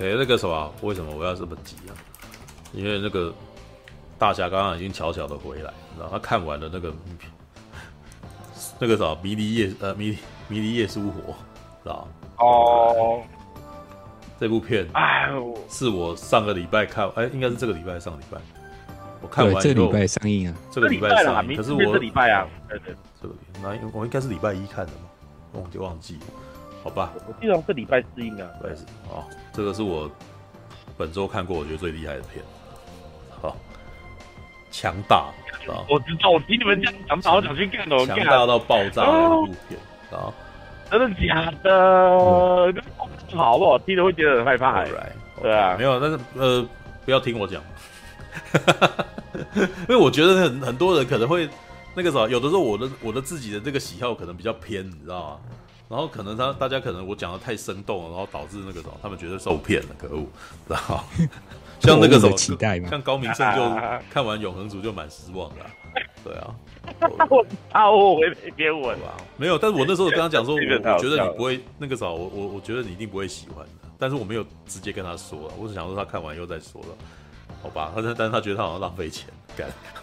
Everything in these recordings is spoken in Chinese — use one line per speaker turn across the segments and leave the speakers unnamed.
OK，那个什么，为什么我要这么急啊？因为那个大侠刚刚已经悄悄的回来，然后他看完了那个那个什么迷离夜呃迷迷离夜书火，知道
哦，
这部片，哎，是我上个礼拜看，哎，应该是这个礼拜上个礼拜，我看完
这个礼拜上映啊，
这个礼拜上映，可是我
这礼拜啊，对对，
这个那我应该是礼拜一看的嘛，忘记忘记了。好吧，
我记得是礼拜四应该。
对，哦，这个是我本周看过我觉得最厉害的片，好，强大啊！
我知道，我听你们讲强大，我想去看哦，
强大到爆炸的一部片啊！
真的假的？好不好？听着会觉得很害怕。对啊，
没有，但是呃，不要听我讲，因为我觉得很很多人可能会那个啥，有的时候我的我的自己的这个喜好可能比较偏，你知道吗？然后可能他大家可能我讲的太生动了，然后导致那个什么，他们觉得受骗了，可恶，然后 像那个什么
期待嘛，
像高明胜就看完《永恒族》就蛮失望的，对啊，
我啊我会被编我吧？
没有，但是我那时候跟他讲说，我觉得你不会那个时候，我我我觉得你一定不会喜欢的，但是我没有直接跟他说了，我只想说他看完以后再说了，好吧？他但是他觉得他好像浪费钱，干，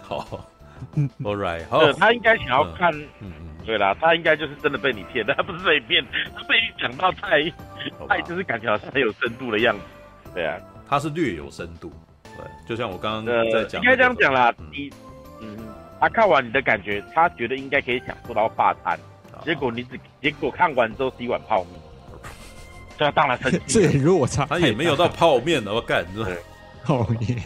好 All right，好，
他应该想要看，嗯嗯。对啦，他应该就是真的被你骗，他不是被骗，他被你讲到太太就是感觉好像很有深度的样子。对啊，
他是略有深度。对，就像我刚刚在讲，
应该这样讲啦。你，嗯，他看完你的感觉，他觉得应该可以享受到大餐，结果你只结果看完之后是一碗泡面。这当然生气。
这如果差，
他也没有到泡面的，我干，
泡面。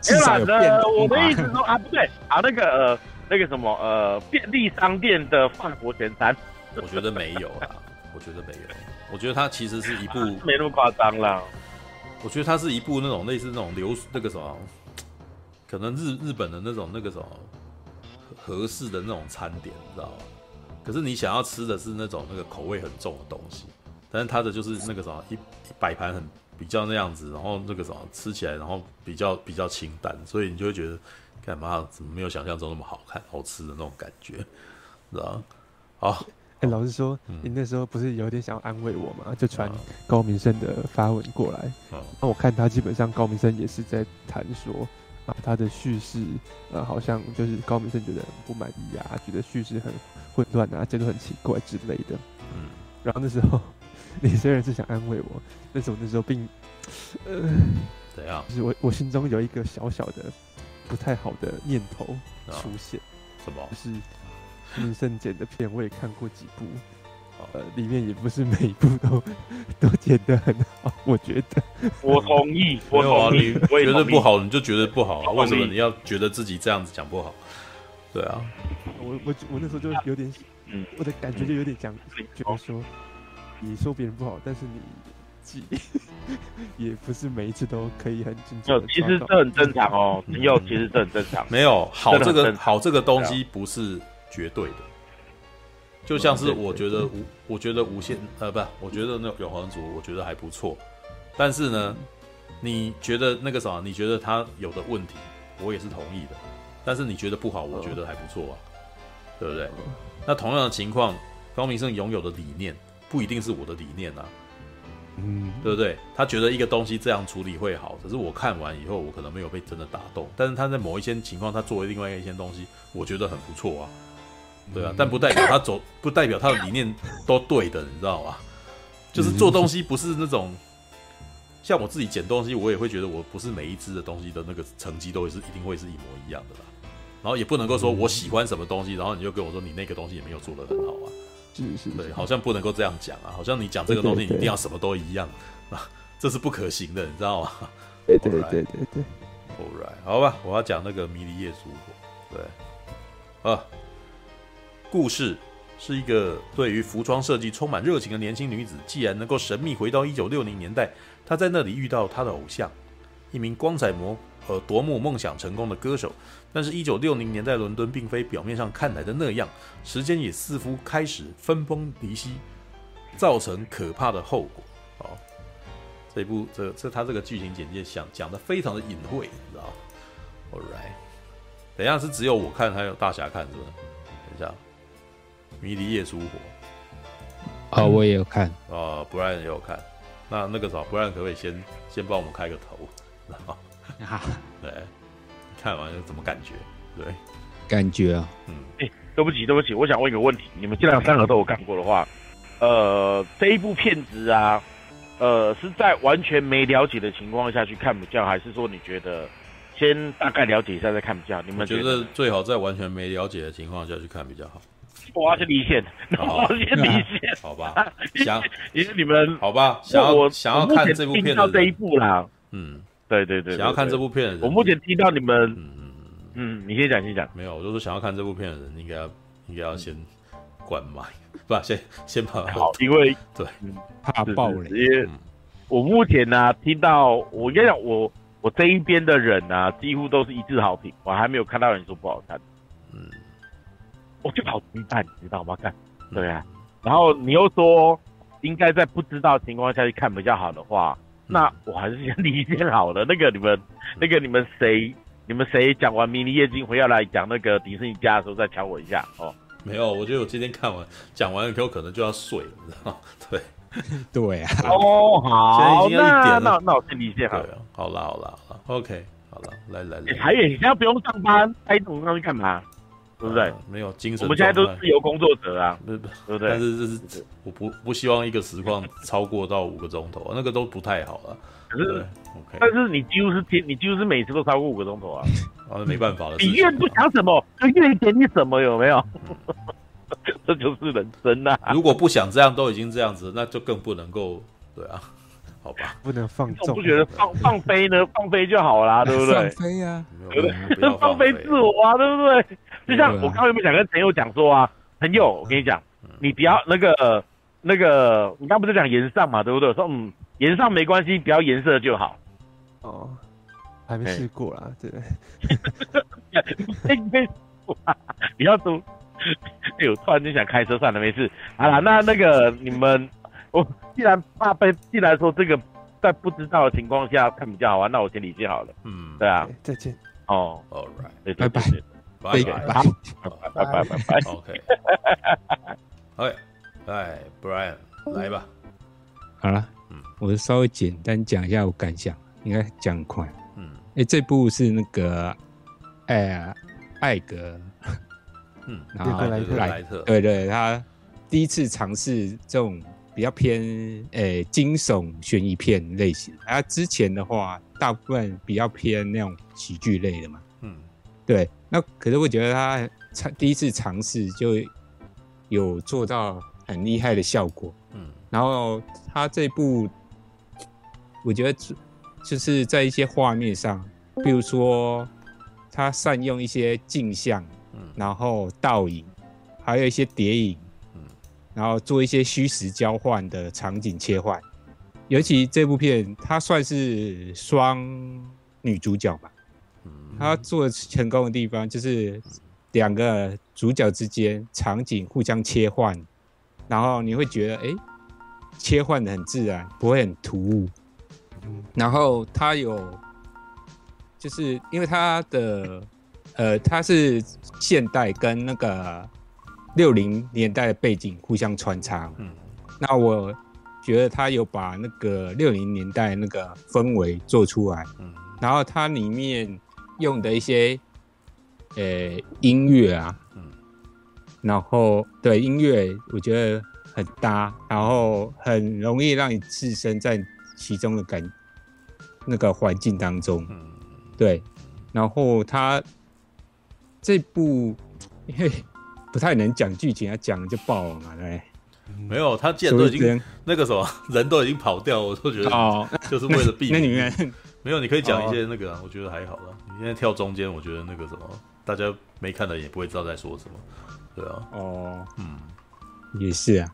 至少有变。我的意思说啊，不对啊，那个呃。那个什么呃，便利商店的法国全餐，
我觉得没有啊，我觉得没有，我觉得它其实是一部
没那么夸张啦。
我觉得它是一部那种类似那种流那个什么，可能日日本的那种那个什么合适的那种餐点，你知道吗？可是你想要吃的是那种那个口味很重的东西，但是它的就是那个什么一摆盘很比较那样子，然后那个什么吃起来然后比较比较清淡，所以你就会觉得。干嘛？怎么没有想象中那么好看、好吃的那种感觉？是吧？好，
哎，老实说，你那时候不是有点想要安慰我吗？就传高明胜的发文过来。那我看他基本上高明胜也是在谈说啊，他的叙事呃，好像就是高明胜觉得很不满意啊，觉得叙事很混乱啊，节奏很奇怪之类的。嗯。然后那时候 你虽然是想安慰我，但是我那时候并呃，
怎样？
就是我我心中有一个小小的。不太好的念头出现，
什么？
就是明胜剪的片，我也看过几部，呃，里面也不是每一部都都剪得很好，我觉得。
我同意，我同意。
你觉得不好，你就觉得不好啊？为什么你要觉得自己这样子讲不好？对啊，
我我我那时候就有点，嗯，我的感觉就有点讲，觉得说，你说别人不好，但是你记。也不是每一次都可以很精准。
其实这很正常哦，没有，其实这很正常。
没有好这个好这个东西不是绝对的，就像是我觉得无，我觉得无限呃不，我觉得那永恒族我觉得还不错，但是呢，你觉得那个啥，你觉得他有的问题，我也是同意的，但是你觉得不好，我觉得还不错啊，对不对？那同样的情况，高明胜拥有的理念不一定是我的理念啊。嗯，对不对？他觉得一个东西这样处理会好，可是我看完以后，我可能没有被真的打动。但是他在某一些情况，他作为另外一些东西，我觉得很不错啊，对啊。但不代表他走，不代表他的理念都对的，你知道吗？就是做东西不是那种，像我自己捡东西，我也会觉得我不是每一只的东西的那个成绩都会是一定会是一模一样的啦。然后也不能够说我喜欢什么东西，然后你就跟我说你那个东西也没有做得很好啊。
是是，是，
对，好像不能够这样讲啊，好像你讲这个东西，你一定要什么都一样啊，这是不可行的，你知道吗？
对对 对对对
，All right，好吧，我要讲那个迷离夜烛火，对，啊，故事是一个对于服装设计充满热情的年轻女子，既然能够神秘回到一九六零年代，她在那里遇到她的偶像，一名光彩魔。和夺目梦想成功的歌手，但是，一九六零年代伦敦并非表面上看来的那样，时间也似乎开始分崩离析，造成可怕的后果。好，这一部这这他这个剧情简介想讲的非常的隐晦，你知道？All right，等一下是只有我看，还有大侠看是不是？等一下，迷离夜书火。
啊，我也有看。
啊，Brian 也有看。那那个啥，不然可不可以先先帮我们开个头，然 后对，看完有什么感觉？对，
感觉啊，
嗯，哎、欸，对不起，对不起，我想问一个问题，你们既然三个都有看过的话，呃，这一部片子啊，呃，是在完全没了解的情况下去看比较，还是说你觉得先大概了解一下再看比较？你们觉得
最好在完全没了解的情况下去看比较好？
我要先离线，我要先离线，
好吧？想，
因为你们
好吧？想要想要看这部片
到这一部啦，
嗯，
对对对，
想要看这部片的人，
我目前听到你们，嗯嗯嗯，你先讲先讲，
没有，我就是想要看这部片的人，应该要应该要先关麦，不，先先把
好，因为
对，
怕爆雷，
因为我目前呢听到，我跟你讲，我我这一边的人呢，几乎都是一致好评，我还没有看到人说不好看，嗯。我就好期待，你知道吗？看，对啊，然后你又说应该在不知道情况下去看比较好的话，那我还是先离线好了。那个你们，那个你们谁，你们谁讲完《迷你夜惊魂》要来讲那个迪士尼家的时候再敲我一下哦。
没有，我觉得我今天看完讲完以后可能就要睡了，你知道吗？对，
对啊。
哦，好，那那那我先离线好了。
好了好了好了，OK，好了，来来来。
还有，你现在不用上班，拍这种东西干嘛？对不对、啊？
没有精神。
我们现在都是自由工作者啊，
对不
对？
但是这是我不不希望一个实况 超过到五个钟头，那个都不太好了。
可是，OK。但是你几乎是天，你几乎是每次都超过五个钟头啊。
啊，没办法了。
你越不想什么，就越给你什么，有没有？这就是人生呐。
如果不想这样，都已经这样子，那就更不能够对啊。好吧，
不能放纵。
我不觉得放放飞呢？放飞就好啦，对不对？
放飞呀，
对不对？放飞自我啊，对不对？就像我刚刚有没有想跟朋友讲说啊，朋友，我跟你讲，你不要那个那个，你刚不是讲颜上嘛，对不对？说嗯，颜上没关系，不要颜色就好。
哦，还没试过啦，对。
不要说，哎呦，突然就想开车，算了，没事。好了，那那个你们。我既然怕被，既然说这个在不知道的情况下看比较好玩，那我先理解好了。嗯，对啊，
再见。
哦
，All right，
拜拜，
拜拜，
拜拜，拜拜。
OK，OK，来，Brian，来吧。
好了，嗯，我稍微简单讲一下我感想，应该讲快。嗯，哎，这部是那个，哎，艾格，
嗯，
然后莱特，
对对，他第一次尝试这种。比较偏诶、欸、惊悚悬疑片类型，啊之前的话，大部分比较偏那种喜剧类的嘛。嗯，对。那可是我觉得他尝第一次尝试就有做到很厉害的效果。嗯，然后他这部，我觉得就是在一些画面上，比如说他善用一些镜像，嗯，然后倒影，还有一些叠影。然后做一些虚实交换的场景切换，尤其这部片它算是双女主角吧，它做的成功的地方就是两个主角之间场景互相切换，然后你会觉得哎，切换的很自然，不会很突兀。然后他有，就是因为他的呃，他是现代跟那个。六零年代的背景互相穿插，嗯，那我觉得他有把那个六零年代那个氛围做出来，嗯，然后它里面用的一些，呃、欸，音乐啊，嗯，然后对音乐我觉得很搭，然后很容易让你置身在其中的感那个环境当中，嗯，对，然后他这部因为。不太能讲剧情，他讲了就爆了嘛，对。
没有，他既然都已经那个什么人都已经跑掉，我都觉得哦，就是为了避免。
那里面
没有，你可以讲一些那个，啊我觉得还好了。你现在跳中间，我觉得那个什么，大家没看的也不会知道在说什么，对啊。
哦，嗯，也是啊，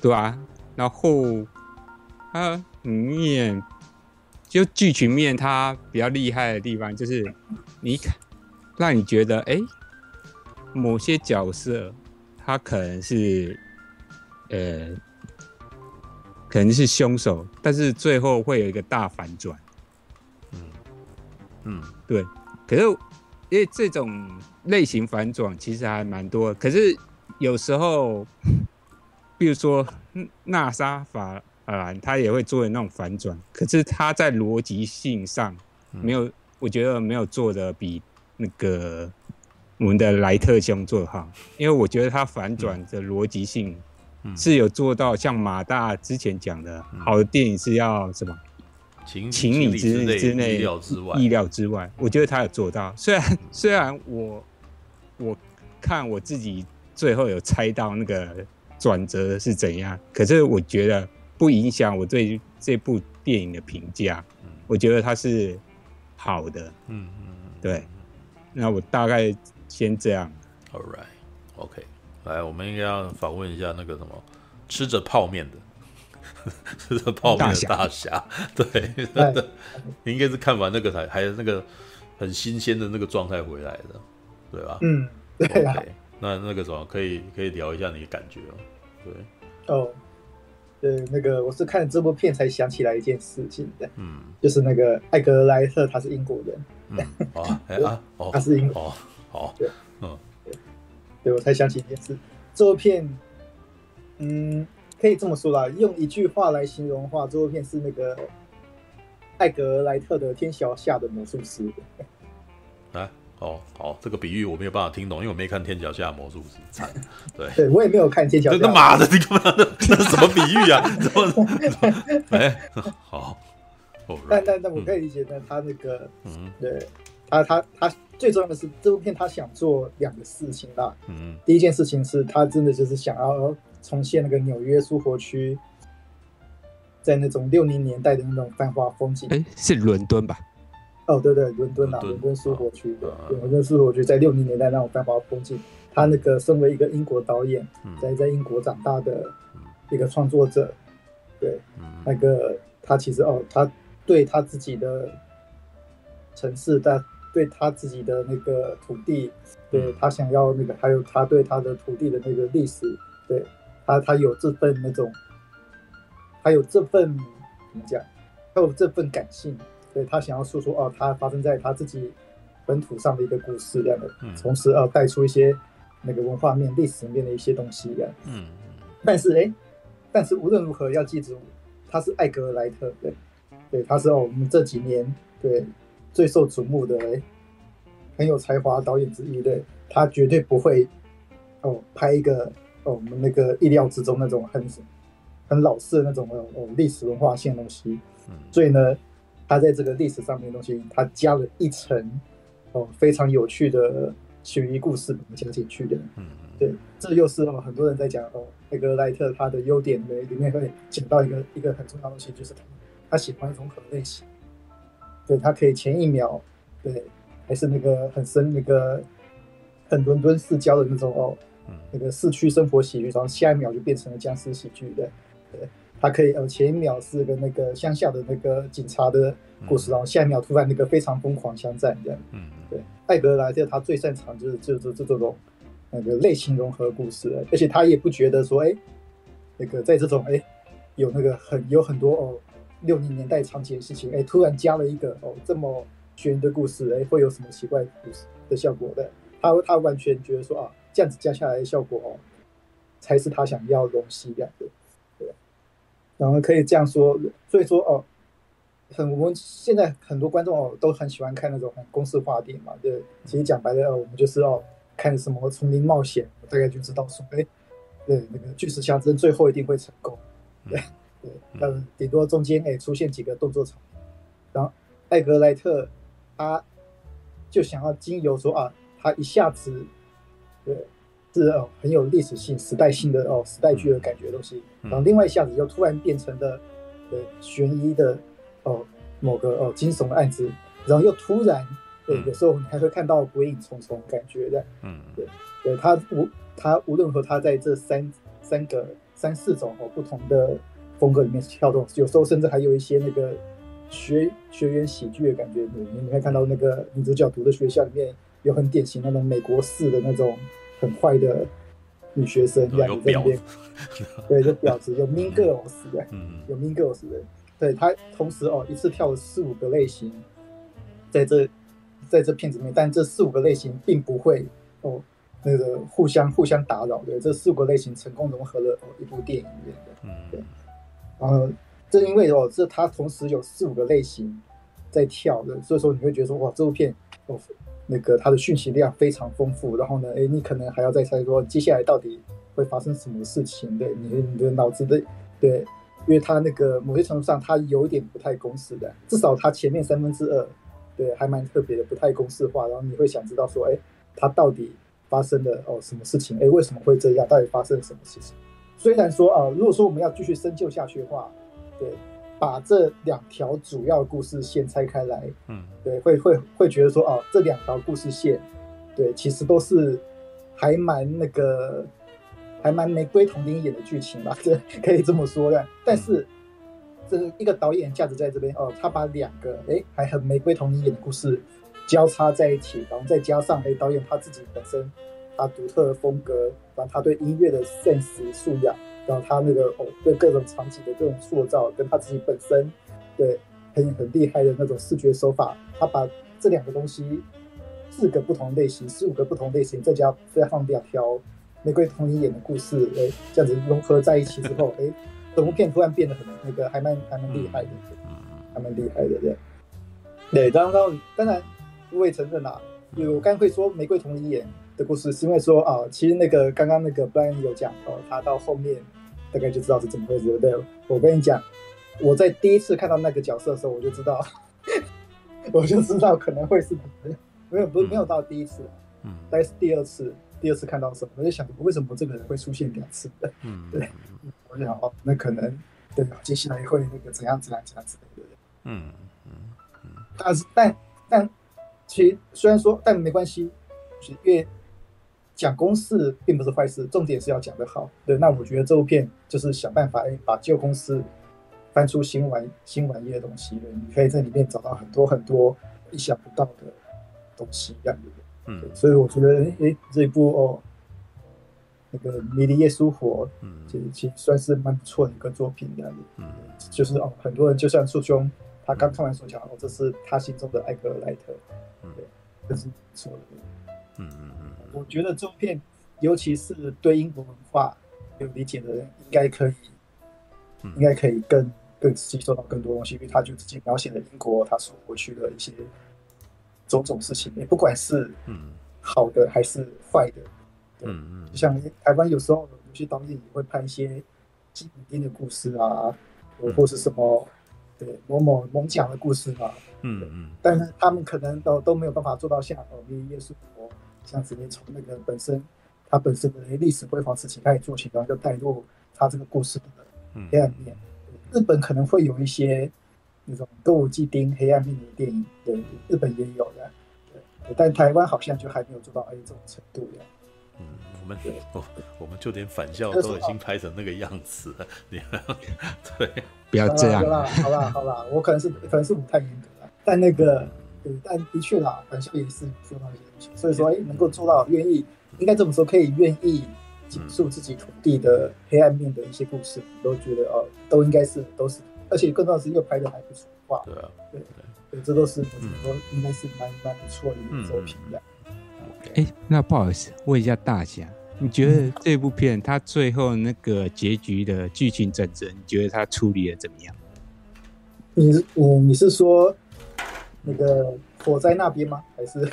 对啊。然后它里面就剧情面，它比较厉害的地方就是你看，让你觉得哎。欸某些角色，他可能是，呃，可能是凶手，但是最后会有一个大反转。嗯嗯，对。可是因为这种类型反转其实还蛮多，可是有时候，比如说纳莎法兰，他也会做的那种反转，可是他在逻辑性上没有，嗯、我觉得没有做的比那个我们的莱特兄做的好，因为我觉得他反转的逻辑性是有做到，像马大之前讲的，嗯、好的电影是要什么？情情理之之内，意料之外，意料之外。我觉得他有做到。虽然 虽然我我看我自己最后有猜到那个转折是怎样，可是我觉得不影响我对这部电影的评价。我觉得它是好的。嗯嗯嗯。对。那我大概先这样。
All right. OK。来，我们应该要访问一下那个什么吃着泡面的。是这泡面的大侠，对，真的，你应该是看完那个才，还有那个很新鲜的那个状态回来的，对吧？
嗯，对啊。Okay,
那那个什么，可以可以聊一下你的感觉哦。对，
哦，对，那个我是看了这部片才想起来一件事情的，嗯，就是那个艾格莱特他是英国人，
嗯，啊，哎啊，哦，
他是英国，
哦，好，
对，嗯，对，对我才想起一件事，这部片，嗯。可以这么说啦，用一句话来形容的话，这部片是那个艾格莱特的《天桥下的魔术师》
啊。哦，好，这个比喻我没有办法听懂，因为我没看《天桥下的魔术师》。惨，对，
对我也没有看《天桥下》。
他妈 的，你干嘛？那是什么比喻啊？怎么？哎，好。
但但但我可以理解，但他那个，嗯，对他他他最重要的是这部片他想做两个事情啦。嗯，第一件事情是他真的就是想要。重现那个纽约苏活区，在那种六零年代的那种繁华风景。
哎，是伦敦吧？
哦，对对，伦敦啊，伦敦苏活区的，伦敦苏活区在六零年代那种繁华风景。他那个身为一个英国导演，在在英国长大的一个创作者，对，那个他其实哦，他对他自己的城市，他对他自己的那个土地，对他想要那个，还有他对他的土地的那个历史，对。他他有这份那种，他有这份怎么讲？他有这份感性，对他想要诉说哦，他发生在他自己本土上的一个故事这样的，同时呃带出一些那个文化面、历史面的一些东西这样。嗯，但是哎，但是无论如何要记住，他是艾格莱特，对，对，他是哦我们这几年对最受瞩目的哎很有才华导演之一，对，他绝对不会哦拍一个。哦，我们那个意料之中那种很很老式的那种哦哦历史文化性的东西，嗯，所以呢，他在这个历史上面的东西，他加了一层哦非常有趣的悬疑故事加进去的，嗯，对，这又是哦很多人在讲哦那个莱特他的优点里里面会讲到一个一个很重要的东西，就是他他喜欢融合类型，对他可以前一秒对还是那个很深那个很伦敦市郊的那种哦。那个市区生活喜剧，然后下一秒就变成了僵尸喜剧的，对，他可以呃前一秒是个那个乡下的那个警察的故事，然后下一秒突然那个非常疯狂枪战这样，嗯，对，艾格莱特他最擅长就是就是这种那个类型融合故事，而且他也不觉得说哎，那个在这种哎有那个很有很多哦六零年代场景的事情，哎突然加了一个哦这么悬疑的故事，哎会有什么奇怪的故事的效果的，他他完全觉得说啊。这样子加下来的效果哦，才是他想要的东西这样子，对。然后可以这样说，所以说哦，很我们现在很多观众哦都很喜欢看那种很公式化电影嘛，对。其实讲白了哦，我们就是哦看什么丛林冒险，大概就知道说，哎，对，那个巨石强森最后一定会成功，对对。嗯，顶多中间哎出现几个动作场面，然后艾格莱特他就想要经由说啊，他一下子。对，是哦，很有历史性、时代性的哦，时代剧的感觉东西。然后另外一下子又突然变成了，对，悬疑的哦，某个哦惊悚的案子，然后又突然，对，有时候你还会看到鬼影重重感觉的。嗯，对，对他无他无论和他在这三三个三四种哦不同的风格里面跳动，有时候甚至还有一些那个学学员喜剧的感觉。你你会看到那个女主角读的学校里面。有很典型那种美国式的那种很坏的女学生这样子在那边，对，就婊子，有 mean girls 的，有 mean girls 的，对，他同时哦一次跳了四五个类型，在这在这片子里面，但这四五个类型并不会哦那个互相互相打扰的，这四五个类型成功融合了哦一部电影里面的，对，然后，正因为哦，这它同时有四五个类型在跳的，所以说你会觉得说，哇，这部片哦，那个它的讯息量非常丰富。然后呢，哎，你可能还要再猜说接下来到底会发生什么事情？对，你你的脑子的对，因为它那个某些程度上它有点不太公式的，至少它前面三分之二对还蛮特别的，不太公式化。然后你会想知道说，哎，它到底发生了哦什么事情？哎，为什么会这样？到底发生了什么事情？虽然说啊，如果说我们要继续深究下去的话，对，把这两条主要故事线拆开来，嗯，对，会会会觉得说哦，这两条故事线，对，其实都是还蛮那个，还蛮玫瑰童林演的剧情吧，这可以这么说的。但是，这一个导演价值在这边哦，他把两个哎还很玫瑰童林演的故事交叉在一起，然后再加上哎导演他自己本身。他独特的风格，然后他对音乐的 sense 素养，然后他那个哦，对各种场景的这种塑造，跟他自己本身对很很厉害的那种视觉手法，他把这两个东西四个不同类型、四五个不同类型，再加再放两条玫瑰瞳铃眼的故事，哎，这样子融合在一起之后，哎，整部片突然变得很那个还蛮还蛮厉害的，还蛮厉害的对。对，刚刚当然我也承认啦，因为我刚会说玫瑰瞳铃眼。的故事是因为说啊，其实那个刚刚那个 Brian 有讲哦，他到后面大概就知道是怎么回事，对不对？我跟你讲，我在第一次看到那个角色的时候，我就知道，我就知道可能会是没有不是没有到第一次，嗯，大概是第二次，第二次看到时候，我就想为什么这个人会出现两次，嗯，对，我就想哦，那可能对，接下来会那个怎样怎样怎样之类的，嗯嗯嗯，但是但但其实虽然说但没关系，是因为。讲公式并不是坏事，重点是要讲得好。对，那我觉得这部片就是想办法，哎，把旧公式翻出新玩新玩意的东西。你可以在里面找到很多很多意想不到的东西，这样子。嗯，所以我觉得，哎，这一部哦，那个《迷离耶稣活》，嗯，其实其实算是蛮不错的一个作品，这样子。嗯，就是哦，很多人就像树兄，他刚看完所讲，哦，这是他心中的艾格莱特。嗯，对，这是不错的。嗯嗯嗯。我觉得这部片，尤其是对英国文化有理解的人，应该可以，应该可以更更吸收到更多东西，因为他就直接描写了英国他所过去的一些种种事情，也不管是嗯。好的还是坏的，嗯嗯，就像台湾有时候有些导演也会拍一些基本丁的故事啊，或是什么对某某猛讲的故事嘛，嗯嗯，但是他们可能都都没有办法做到像哦，迷离夜苏活。像直接从那个本身，他本身的历史辉煌事情开始做起，然后就带入他这个故事的黑暗面。嗯、日本可能会有一些那种歌舞伎町黑暗面的电影，对，日本也有的，对，但台湾好像就还没有做到哎这种程度的。
嗯，我们对，我们就连返校都已经拍成那个样子了，对，
不要这样。
好啦，好啦，好啦，我可能是可能是不太严格了，但那个。对，但的确啦，返校也是做到一些东西，所以说，哎，能够做到愿意，应该这么说，可以愿意讲述自己土地的黑暗面的一些故事，都觉得哦，都应该是都是，而且更重要的是又拍的还不错，哇，对啊，对对，这都是我觉得应该是蛮蛮不错的一个作品的。
哎，那不好意思，问一下大侠，你觉得这部片它最后那个结局的剧情转折，你觉得它处理的怎么样？
你是我，你是说？那个火灾那边吗？还是，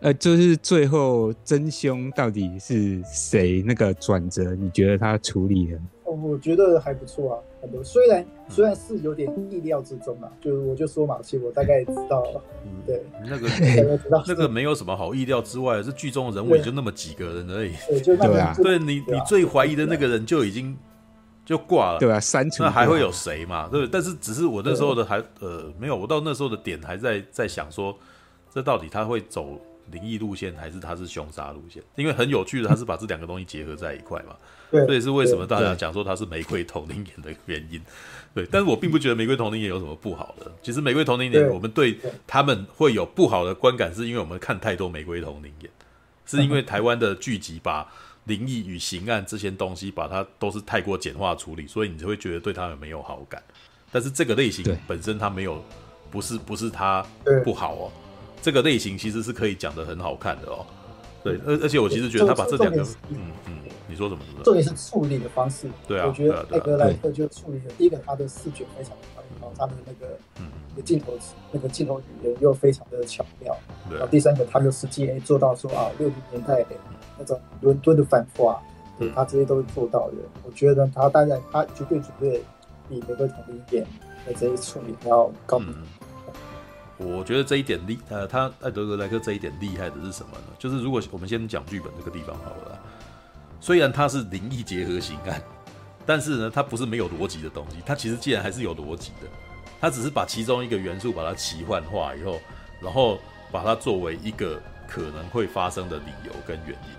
呃，就是最后真凶到底是谁？那个转折，你觉得他处理的？
哦，我觉得还不错啊，很多。虽然虽然是有点意料之中啊，就我就说嘛，其实我大概知道了。嗯，对，
那个 那个没有什么好意料之外，这剧中的人物也就那么几个人而已。
对，就那
对啊，对你你最怀疑的那个人就已经。就挂了，
对啊，删除，
那还会有谁嘛？对，但是只是我那时候的还呃没有，我到那时候的点还在在想说，这到底他会走灵异路线还是他是凶杀路线？因为很有趣的，他是把这两个东西结合在一块嘛。对，这也是为什么大家讲说他是玫瑰瞳铃眼的原因。对，但是我并不觉得玫瑰瞳铃眼有什么不好的。其实玫瑰瞳铃眼，我们对他们会有不好的观感，是因为我们看太多玫瑰瞳铃眼，是因为台湾的剧集把。灵异与刑案这些东西，把它都是太过简化处理，所以你就会觉得对他们没有好感。但是这个类型本身它没有，不是不是它不好哦。这个类型其实是可以讲的很好看的哦。对，而而且我其实觉得他把这两个，嗯嗯，你说说什么？
重点是处理的方式。
对啊，
我觉得艾格莱特就处理了。第一个，他的视觉非常然后他的那个嗯，镜头那个镜头语言又非常的巧妙。然后第三个，他又实际做到说啊，六零年代那种伦敦的繁华，对他这些都是做到的。我觉得他当然他绝对绝对比玫瑰瞳铃眼的这些处理要高。
我觉得这一点厉，呃，他艾德格莱克这一点厉害的是什么呢？就是如果我们先讲剧本这个地方好了，虽然它是灵异结合型案，但是呢，它不是没有逻辑的东西，它其实既然还是有逻辑的，它只是把其中一个元素把它奇幻化以后，然后把它作为一个可能会发生的理由跟原因，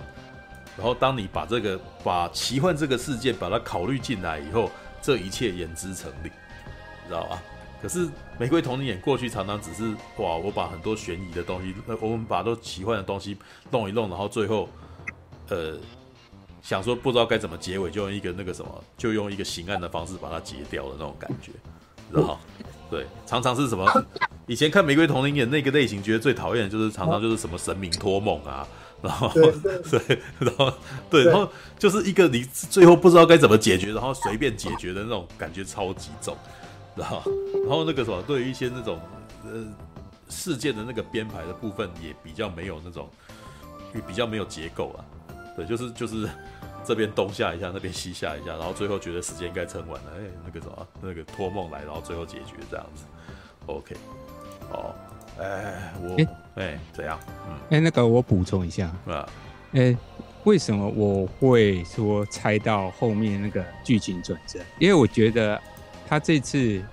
然后当你把这个把奇幻这个事件把它考虑进来以后，这一切言之成理，你知道吧？可是玫瑰瞳铃眼过去常常只是哇，我把很多悬疑的东西，我们把都奇幻的东西弄一弄，然后最后，呃，想说不知道该怎么结尾，就用一个那个什么，就用一个刑案的方式把它结掉的那种感觉，知道？对，常常是什么？以前看玫瑰童林》演那个类型，觉得最讨厌的就是常常就是什么神明托梦啊，然后对，然后对，然后就是一个你最后不知道该怎么解决，然后随便解决的那种感觉超级重。然后，然后那个什么，对于一些那种呃事件的那个编排的部分，也比较没有那种，也比较没有结构啊。对，就是就是这边东下一下，那边西下一下，然后最后觉得时间应该撑完了，哎，那个什么，那个托梦来，然后最后解决这样子。OK，哦，哎，我哎，哎怎样？嗯，
哎，那个我补充一下啊，哎，为什么我会说猜到后面那个剧情转折？因为我觉得。他这次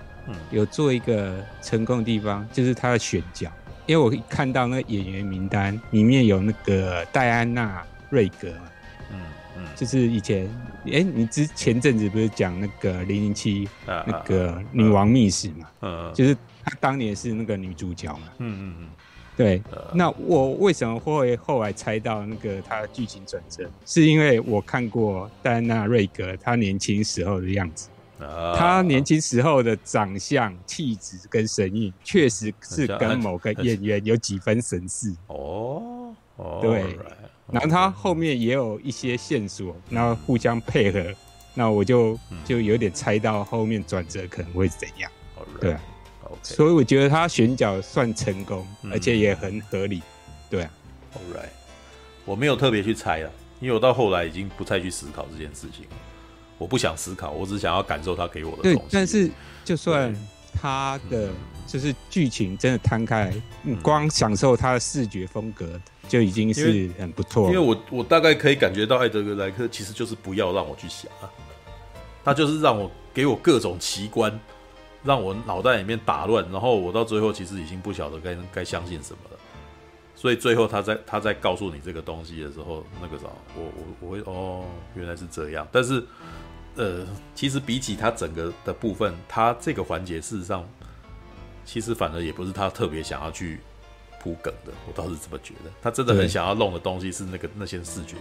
有做一个成功的地方，就是他的选角，因为我看到那个演员名单里面有那个戴安娜·瑞格嘛，嗯嗯，就是以前，哎、欸，你之前阵子不是讲那个零零七那个女王秘史嘛，嗯，就是她当年是那个女主角嘛，嗯嗯嗯，对，那我为什么会后来猜到那个她的剧情转折，是因为我看过戴安娜·瑞格她年轻时候的样子。他年轻时候的长相、气质跟神韵，确实是跟某个演员有几分神似。哦，对。然后他后面也有一些线索，然后互相配合，那我就就有点猜到后面转折可能会怎样。对，所以我觉得他选角算成功，而且也很合理。对啊。
All right，我没有特别去猜了，因为我到后来已经不再去思考这件事情了。我不想思考，我只想要感受他给我的东西。
对，但是就算他的就是剧情真的摊开，你光享受他的视觉风格就已经是很不错。
因为我我大概可以感觉到艾德格莱克其实就是不要让我去想啊，他就是让我给我各种奇观，让我脑袋里面打乱，然后我到最后其实已经不晓得该该相信什么了。所以最后他在他在告诉你这个东西的时候，那个啥，我我我会哦，原来是这样，但是。呃，其实比起他整个的部分，他这个环节事实上，其实反而也不是他特别想要去铺梗的，我倒是这么觉得。他真的很想要弄的东西是那个那些视觉，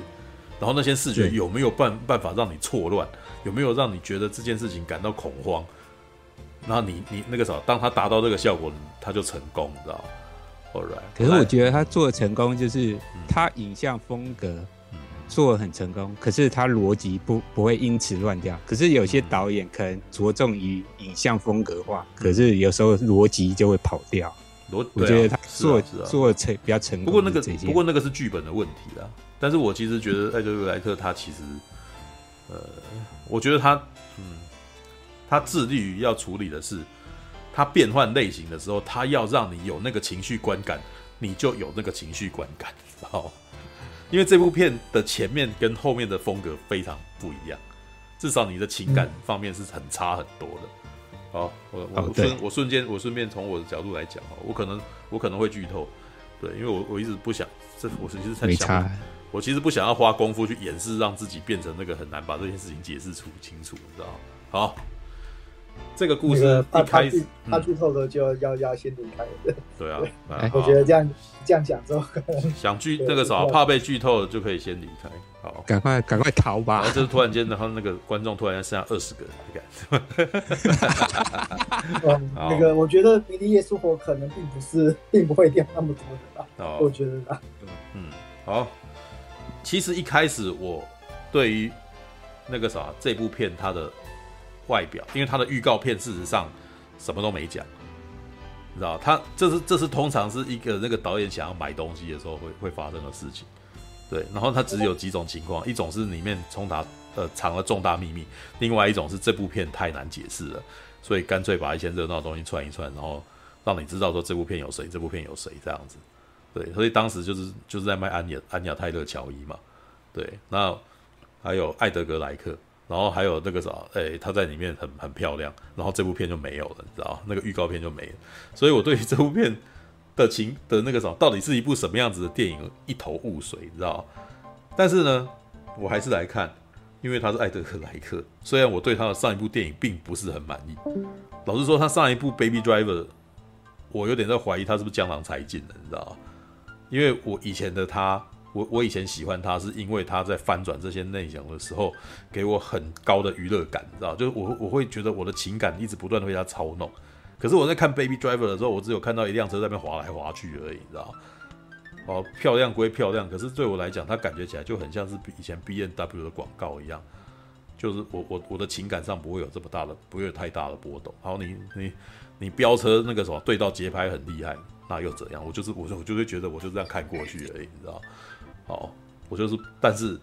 然后那些视觉有没有办办法让你错乱，有没有让你觉得这件事情感到恐慌？然后你你那个啥，当他达到这个效果，他就成功，你知道吗？Alright，
可是我觉得他做的成功就是他影像风格。做的很成功，可是他逻辑不不会因此乱掉。可是有些导演可能着重于影像风格化，嗯、可是有时候逻辑就会跑掉。逻、嗯，我觉得他做、啊啊、做成比较成功。
不过那个不过那个是剧本的问题啦。但是我其实觉得艾德瑞莱特他其实，呃，我觉得他嗯，他致力于要处理的是，他变换类型的时候，他要让你有那个情绪观感，你就有那个情绪观感，然后。因为这部片的前面跟后面的风格非常不一样，至少你的情感方面是很差很多的。好，我我顺我瞬间我顺便从我的角度来讲哈，我可能我可能会剧透，对，因为我我一直不想，这我其实在想，我其实不想要花功夫去掩饰，让自己变成那个很难把这件事情解释出清楚，你知道吗？好。这个故事一开始，
他剧透的就要要先离开。
对啊，
我觉得这样这样讲之后，
想剧那个啥，怕被剧透的就可以先离开。好，
赶快赶快逃吧！
然后就是突然间，然后那个观众突然间剩下二十个人，
嗯，那个我觉得《迷离夜生活》可能并不是，并不会掉那么多的吧。我觉得啊，
嗯，好。其实一开始我对于那个啥这部片它的外表，因为它的预告片事实上什么都没讲，你知道，他这是这是通常是一个那个导演想要买东西的时候会会发生的事情，对，然后它只有几种情况，一种是里面冲达呃藏了重大秘密，另外一种是这部片太难解释了，所以干脆把一些热闹的东西串一串，然后让你知道说这部片有谁，这部片有谁这样子。对，所以当时就是就是在卖安雅安雅泰勒乔伊嘛，对，那还有艾德格莱克，然后还有那个啥，哎、欸，他在里面很很漂亮，然后这部片就没有了，你知道那个预告片就没了，所以我对于这部片的情的那个什么，到底是一部什么样子的电影一头雾水，你知道？但是呢，我还是来看，因为他是艾德克莱克，虽然我对他的上一部电影并不是很满意，老实说，他上一部《Baby Driver》，我有点在怀疑他是不是江郎才尽了，你知道？因为我以前的他，我我以前喜欢他，是因为他在翻转这些内容的时候，给我很高的娱乐感，你知道？就是我我会觉得我的情感一直不断的被他操弄。可是我在看《Baby Driver》的时候，我只有看到一辆车在那边滑来滑去而已，你知道？哦，漂亮归漂亮，可是对我来讲，它感觉起来就很像是以前 BMW 的广告一样，就是我我我的情感上不会有这么大的，不会有太大的波动。好你你你飙车那个什么对到节拍很厉害。那又怎样？我就是，我就我就会觉得，我就这样看过去而已，你知道？好，我就是，但是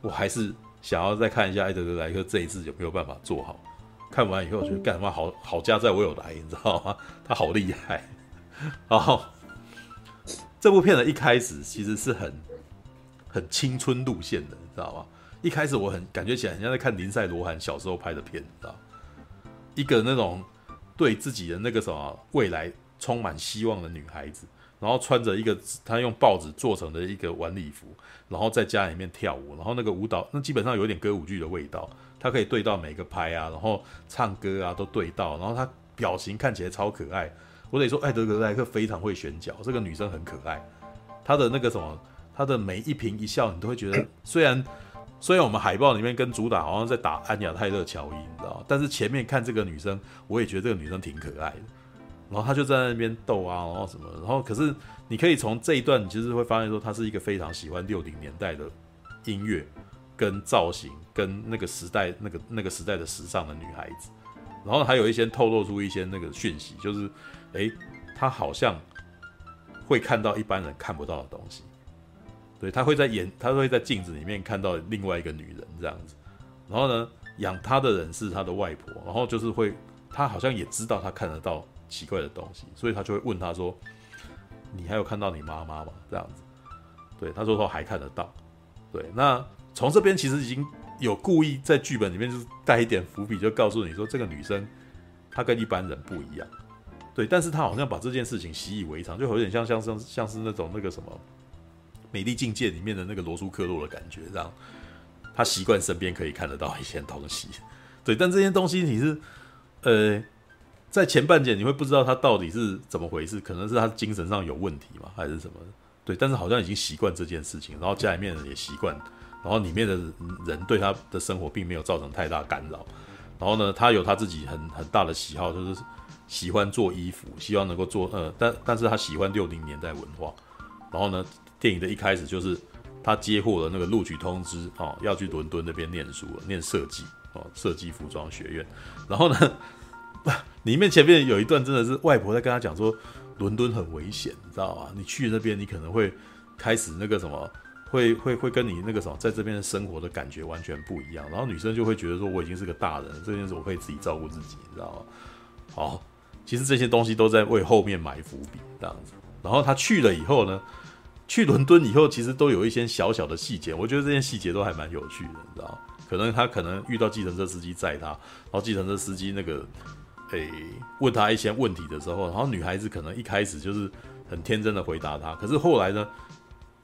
我还是想要再看一下艾德格莱克这一次有没有办法做好。看完以后，我觉得干嘛好好家在我有来，你知道吗？他好厉害。然后这部片的一开始其实是很很青春路线的，你知道吗？一开始我很感觉起来很像在看林赛罗韩小时候拍的片，你知道？一个那种对自己的那个什么未来。充满希望的女孩子，然后穿着一个他用报纸做成的一个晚礼服，然后在家里面跳舞，然后那个舞蹈那基本上有点歌舞剧的味道，他可以对到每个拍啊，然后唱歌啊都对到，然后他表情看起来超可爱。我得说，艾德格莱克非常会选角，这个女生很可爱，她的那个什么，她的每一颦一笑，你都会觉得，虽然虽然我们海报里面跟主打好像在打安雅泰勒乔伊，你知道，但是前面看这个女生，我也觉得这个女生挺可爱的。然后他就在那边逗啊，然后什么，然后可是你可以从这一段，其实会发现说，她是一个非常喜欢六零年代的音乐跟造型，跟那个时代那个那个时代的时尚的女孩子。然后还有一些透露出一些那个讯息，就是，诶，她好像会看到一般人看不到的东西。对，她会在眼，她会在镜子里面看到另外一个女人这样子。然后呢，养她的人是她的外婆，然后就是会，她好像也知道她看得到。奇怪的东西，所以他就会问他说：“你还有看到你妈妈吗？”这样子，对，他说说还看得到。对，那从这边其实已经有故意在剧本里面就是带一点伏笔，就告诉你说这个女生她跟一般人不一样。对，但是她好像把这件事情习以为常，就有点像像像像是那种那个什么《美丽境界》里面的那个罗素克洛的感觉，这样。他习惯身边可以看得到一些东西，对，但这些东西你是呃。在前半节你会不知道他到底是怎么回事，可能是他精神上有问题嘛，还是什么？对，但是好像已经习惯这件事情，然后家里面人也习惯，然后里面的人对他的生活并没有造成太大干扰。然后呢，他有他自己很很大的喜好，就是喜欢做衣服，希望能够做呃，但但是他喜欢六零年代文化。然后呢，电影的一开始就是他接获了那个录取通知哦，要去伦敦那边念书，念设计哦，设计服装学院。然后呢，里面前面有一段真的是外婆在跟他讲说，伦敦很危险，你知道吗？你去那边，你可能会开始那个什么，会会会跟你那个什么，在这边的生活的感觉完全不一样。然后女生就会觉得说，我已经是个大人，这件事我可以自己照顾自己，你知道吗？好，其实这些东西都在为后面埋伏笔，这样子。然后他去了以后呢，去伦敦以后，其实都有一些小小的细节，我觉得这些细节都还蛮有趣的，你知道？可能他可能遇到计程车司机载他，然后计程车司机那个。诶、问他一些问题的时候，然后女孩子可能一开始就是很天真的回答他，可是后来呢，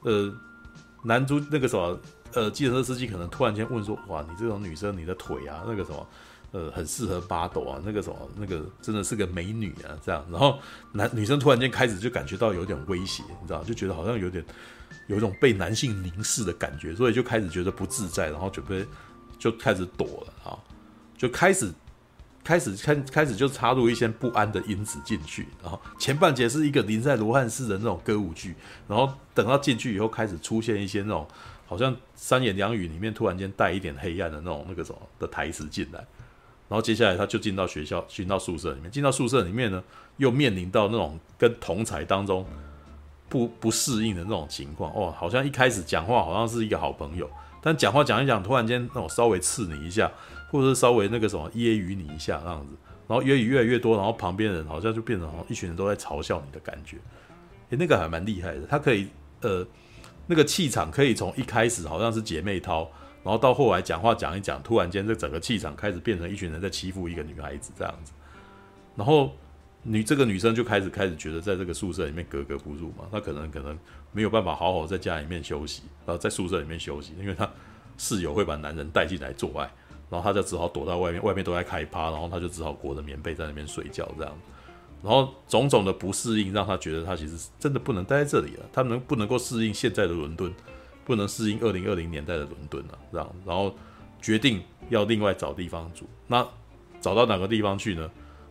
呃，男主那个什么，呃，计程车司机可能突然间问说，哇，你这种女生，你的腿啊，那个什么，呃，很适合八斗啊，那个什么，那个真的是个美女啊，这样，然后男女生突然间开始就感觉到有点威胁，你知道，就觉得好像有点有一种被男性凝视的感觉，所以就开始觉得不自在，然后准备就开始躲了啊，就开始。开始开开始就插入一些不安的因子进去，然后前半节是一个林赛罗汉式的那种歌舞剧，然后等到进去以后开始出现一些那种好像三言两语里面突然间带一点黑暗的那种那个什么的台词进来，然后接下来他就进到学校，进到宿舍里面，进到宿舍里面呢，又面临到那种跟同才当中不不适应的那种情况，哦，好像一开始讲话好像是一个好朋友，但讲话讲一讲，突然间那种稍微刺你一下。或者是稍微那个什么揶揄你一下这样子，然后揶揄越来越多，然后旁边人好像就变成一群人都在嘲笑你的感觉，诶，那个还蛮厉害的。他可以呃，那个气场可以从一开始好像是姐妹淘，然后到后来讲话讲一讲，突然间这整个气场开始变成一群人在欺负一个女孩子这样子，然后女这个女生就开始开始觉得在这个宿舍里面格格不入嘛，她可能可能没有办法好好在家里面休息，然后在宿舍里面休息，因为她室友会把男人带进来做爱。然后他就只好躲到外面，外面都在开趴，然后他就只好裹着棉被在那边睡觉这样。然后种种的不适应让他觉得他其实真的不能待在这里了，他能不能够适应现在的伦敦，不能适应二零二零年代的伦敦啊，这样。然后决定要另外找地方住。那找到哪个地方去呢？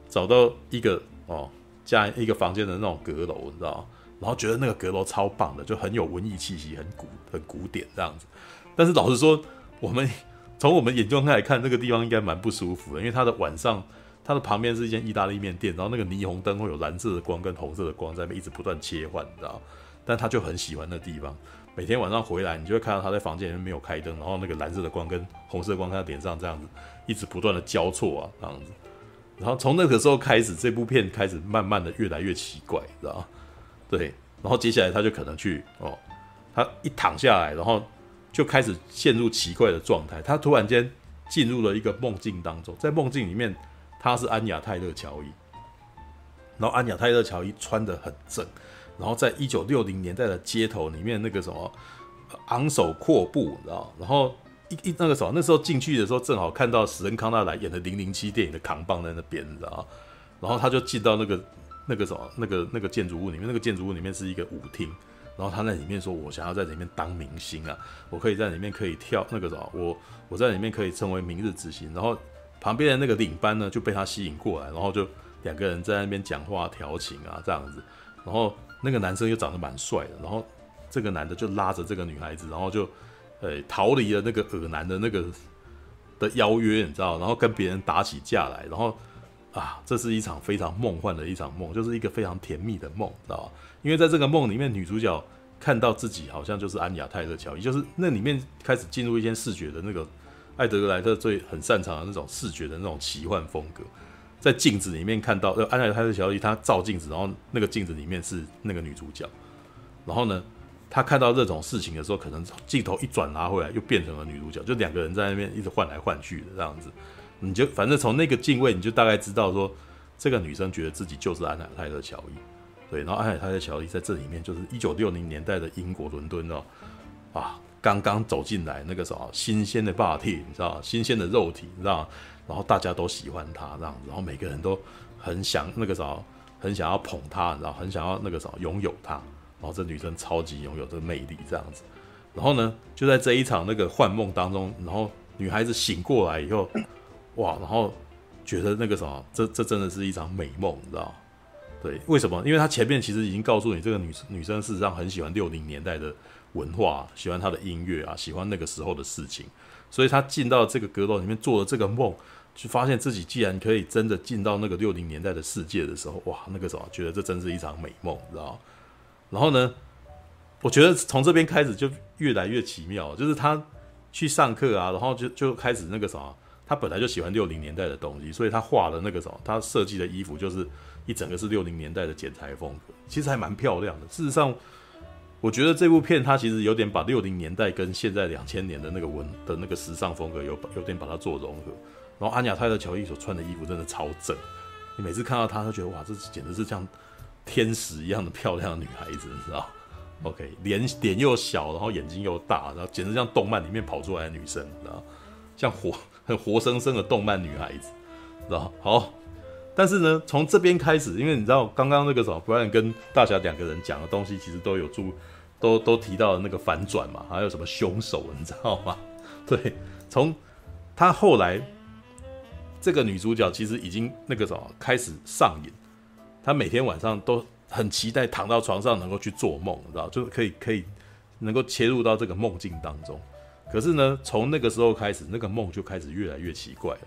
找到一个哦，加一个房间的那种阁楼，你知道？然后觉得那个阁楼超棒的，就很有文艺气息，很古很古典这样子。但是老实说，我们。从我们眼中来看，那个地方应该蛮不舒服的，因为它的晚上，它的旁边是一间意大利面店，然后那个霓虹灯会有蓝色的光跟红色的光在那一直不断切换，你知道？但他就很喜欢那地方，每天晚上回来，你就会看到他在房间里面没有开灯，然后那个蓝色的光跟红色的光在他脸上这样子一直不断的交错啊，这样子。然后从那个时候开始，这部片开始慢慢的越来越奇怪，知道？对，然后接下来他就可能去哦，他一躺下来，然后。就开始陷入奇怪的状态，他突然间进入了一个梦境当中，在梦境里面，他是安雅泰勒乔伊，然后安雅泰勒乔伊穿得很正，然后在一九六零年代的街头里面，那个什么昂首阔步，你知道？然后一一那个什么，那时候进去的时候，正好看到史恩康纳莱演的《零零七》电影的扛棒在那边，你知道？然后他就进到那个那个什么那个那个建筑物里面，那个建筑物里面是一个舞厅。然后他在里面说：“我想要在里面当明星啊，我可以在里面可以跳那个什么，我我在里面可以成为明日之星。”然后旁边的那个领班呢就被他吸引过来，然后就两个人在那边讲话调情啊这样子。然后那个男生又长得蛮帅的，然后这个男的就拉着这个女孩子，然后就呃逃离了那个恶男的那个的邀约，你知道？然后跟别人打起架来，然后啊，这是一场非常梦幻的一场梦，就是一个非常甜蜜的梦，知道吧？因为在这个梦里面，女主角看到自己好像就是安雅泰勒乔伊，就是那里面开始进入一些视觉的那个艾德格莱特最很擅长的那种视觉的那种奇幻风格，在镜子里面看到安雅泰勒乔伊，她照镜子，然后那个镜子里面是那个女主角，然后呢，她看到这种事情的时候，可能镜头一转拿回来，又变成了女主角，就两个人在那边一直换来换去的这样子，你就反正从那个镜位，你就大概知道说，这个女生觉得自己就是安雅泰勒乔伊。对，然后安雅泰勒乔伊在这里面就是一九六零年代的英国伦敦哦，啊，刚刚走进来那个什么新鲜的霸体，你知道新鲜的肉体，你知道然后大家都喜欢她这样子，然后每个人都很想那个什么，很想要捧她，你知道很想要那个什么拥有她。然后这女生超级拥有这个魅力这样子。然后呢，就在这一场那个幻梦当中，然后女孩子醒过来以后，哇，然后觉得那个什么，这这真的是一场美梦，你知道对，为什么？因为他前面其实已经告诉你，这个女女生事实上很喜欢六零年代的文化，喜欢她的音乐啊，喜欢那个时候的事情，所以她进到这个阁楼里面做了这个梦，就发现自己既然可以真的进到那个六零年代的世界的时候，哇，那个时候觉得这真是一场美梦，你知道？然后呢，我觉得从这边开始就越来越奇妙，就是他去上课啊，然后就就开始那个什么，他本来就喜欢六零年代的东西，所以他画的那个什么，他设计的衣服就是。一整个是六零年代的剪裁风格，其实还蛮漂亮的。事实上，我觉得这部片它其实有点把六零年代跟现在两千年的那个文的那个时尚风格有有点把它做融合。然后安雅泰勒乔伊所穿的衣服真的超正，你每次看到她都觉得哇，这简直是像天使一样的漂亮的女孩子，你知道？OK，脸脸又小，然后眼睛又大，然后简直像动漫里面跑出来的女生，你知道？像火很活生生的动漫女孩子，知道？好。但是呢，从这边开始，因为你知道，刚刚那个什么，布莱恩跟大侠两个人讲的东西，其实都有注，都都提到那个反转嘛，还有什么凶手，你知道吗？对，从他后来这个女主角其实已经那个什么开始上瘾，她每天晚上都很期待躺到床上能够去做梦，你知道，就可以可以能够切入到这个梦境当中。可是呢，从那个时候开始，那个梦就开始越来越奇怪了。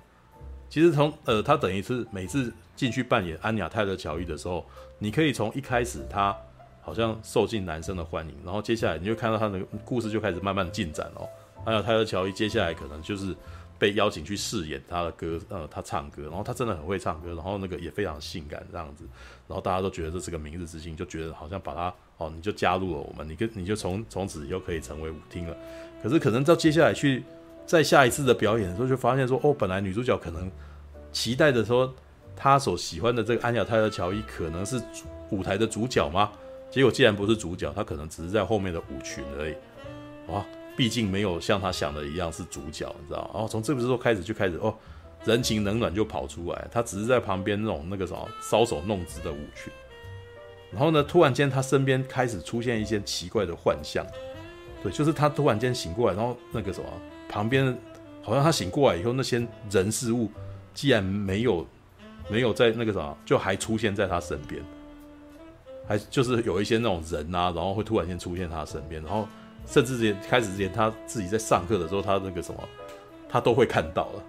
其实从呃，他等于是每次进去扮演安雅泰勒乔伊的时候，你可以从一开始他好像受尽男生的欢迎，然后接下来你就看到他的故事就开始慢慢进展哦。安雅泰勒乔伊接下来可能就是。被邀请去饰演他的歌，呃，他唱歌，然后他真的很会唱歌，然后那个也非常性感这样子，然后大家都觉得这是个明日之星，就觉得好像把他哦，你就加入了我们，你跟你就从从此又可以成为舞厅了。可是可能到接下来去在下一次的表演的时候，就发现说，哦，本来女主角可能期待的说，她所喜欢的这个安雅泰勒乔伊可能是舞台的主角吗？结果既然不是主角，她可能只是在后面的舞群而已，哇！毕竟没有像他想的一样是主角，你知道？然后从这个时候开始就开始哦，人情冷暖就跑出来。他只是在旁边那种那个什么搔首弄姿的舞群，然后呢，突然间他身边开始出现一些奇怪的幻象。对，就是他突然间醒过来，然后那个什么旁边好像他醒过来以后，那些人事物既然没有没有在那个什么，就还出现在他身边，还就是有一些那种人啊，然后会突然间出现他身边，然后。甚至连开始之前，他自己在上课的时候，他那个什么，他都会看到了。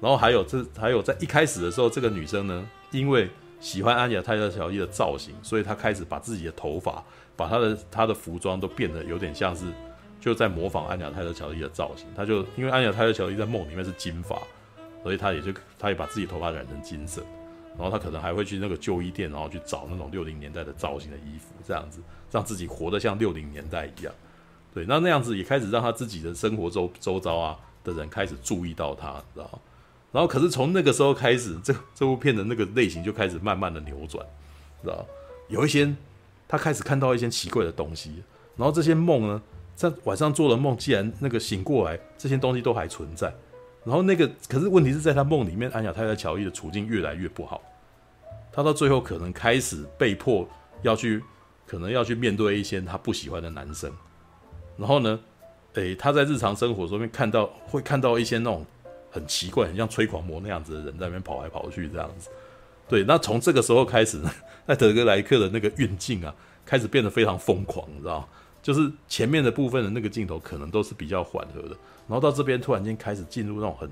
然后还有这，还有在一开始的时候，这个女生呢，因为喜欢安雅泰勒乔伊的造型，所以她开始把自己的头发，把他的他的服装都变得有点像是就在模仿安雅泰勒乔伊的造型。他就因为安雅泰勒乔伊在梦里面是金发，所以他也就他也把自己头发染成金色。然后他可能还会去那个旧衣店，然后去找那种六零年代的造型的衣服，这样子让自己活得像六零年代一样。对，那那样子也开始让他自己的生活周周遭啊的人开始注意到他，知道？然后可是从那个时候开始，这这部片的那个类型就开始慢慢的扭转，知道？有一些他开始看到一些奇怪的东西，然后这些梦呢，在晚上做的梦，既然那个醒过来，这些东西都还存在，然后那个可是问题是在他梦里面，安雅泰勒乔伊的处境越来越不好，他到最后可能开始被迫要去，可能要去面对一些他不喜欢的男生。然后呢，诶，他在日常生活中面看到，会看到一些那种很奇怪、很像催狂魔那样子的人在那边跑来跑去这样子。对，那从这个时候开始呢，在德格莱克的那个运镜啊，开始变得非常疯狂，你知道吗？就是前面的部分的那个镜头可能都是比较缓和的，然后到这边突然间开始进入那种很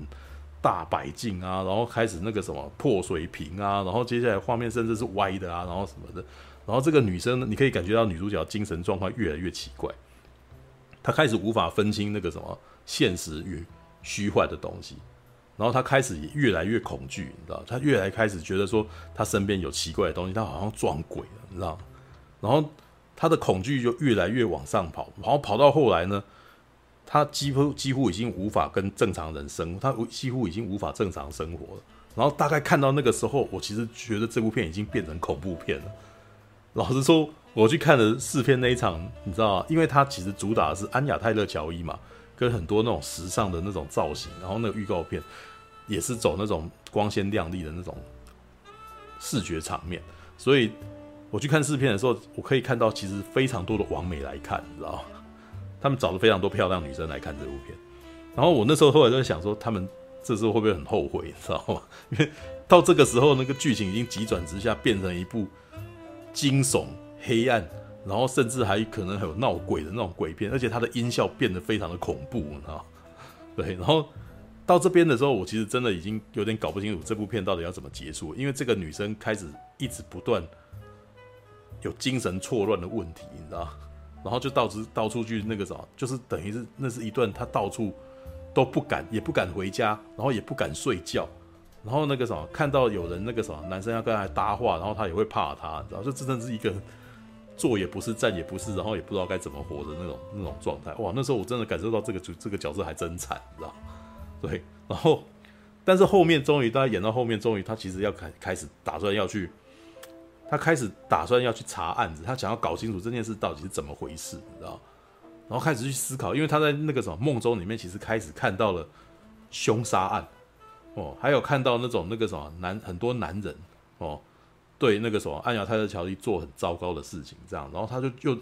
大摆镜啊，然后开始那个什么破水平啊，然后接下来画面甚至是歪的啊，然后什么的，然后这个女生呢，你可以感觉到女主角精神状况越来越奇怪。她开始无法分清那个什么现实与虚幻的东西，然后他开始也越来越恐惧，你知道？他越来开始觉得说他身边有奇怪的东西，他好像撞鬼了，你知道？然后他的恐惧就越来越往上跑，然后跑到后来呢，他几乎几乎已经无法跟正常人生活，他几乎已经无法正常生活了。然后大概看到那个时候，我其实觉得这部片已经变成恐怖片了。老实说。我去看了试片那一场，你知道？因为他其实主打的是安雅泰勒乔伊嘛，跟很多那种时尚的那种造型，然后那个预告片也是走那种光鲜亮丽的那种视觉场面，所以我去看试片的时候，我可以看到其实非常多的网美来看，你知道吗？他们找了非常多漂亮女生来看这部片，然后我那时候后来就在想说，他们这时候会不会很后悔，你知道吗？因为到这个时候，那个剧情已经急转直下，变成一部惊悚。黑暗，然后甚至还可能还有闹鬼的那种鬼片，而且它的音效变得非常的恐怖，你知道？对，然后到这边的时候，我其实真的已经有点搞不清楚这部片到底要怎么结束，因为这个女生开始一直不断有精神错乱的问题，你知道？然后就导致到处去那个什么，就是等于是那是一段她到处都不敢，也不敢回家，然后也不敢睡觉。然后那个什么，看到有人那个什么男生要跟他搭话，然后他也会怕他，你知道？就真的是一个。坐也不是，站也不是，然后也不知道该怎么活的那种那种状态。哇，那时候我真的感受到这个这个角色还真惨，你知道？对，然后，但是后面终于，大家演到后面，终于他其实要开开始打算要去，他开始打算要去查案子，他想要搞清楚这件事到底是怎么回事，你知道？然后开始去思考，因为他在那个什么梦中里面，其实开始看到了凶杀案，哦，还有看到那种那个什么男很多男人，哦。对那个什么安雅泰勒乔伊做很糟糕的事情，这样，然后他就又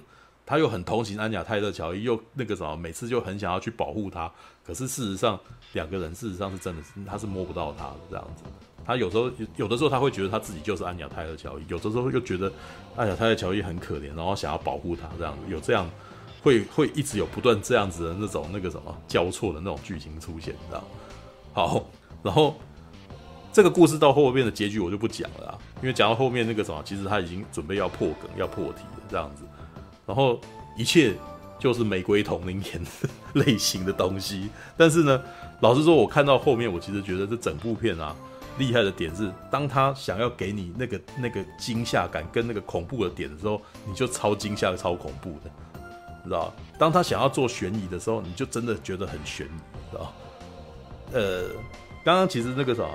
他又很同情安雅泰勒乔伊，又那个什么，每次就很想要去保护他。可是事实上，两个人事实上是真的是他是摸不到他的这样子。他有时候有的时候他会觉得他自己就是安雅泰勒乔伊，有的时候又觉得安雅泰勒乔伊很可怜，然后想要保护他这样子。有这样会会一直有不断这样子的那种那个什么交错的那种剧情出现，你知道？好，然后。这个故事到后面的结局我就不讲了啊，因为讲到后面那个什么，其实他已经准备要破梗、要破题了这样子，然后一切就是玫瑰瞳铃眼 类型的东西。但是呢，老实说，我看到后面，我其实觉得这整部片啊，厉害的点是，当他想要给你那个那个惊吓感跟那个恐怖的点的时候，你就超惊吓、超恐怖的，知道？当他想要做悬疑的时候，你就真的觉得很悬疑，知道？呃，刚刚其实那个什么。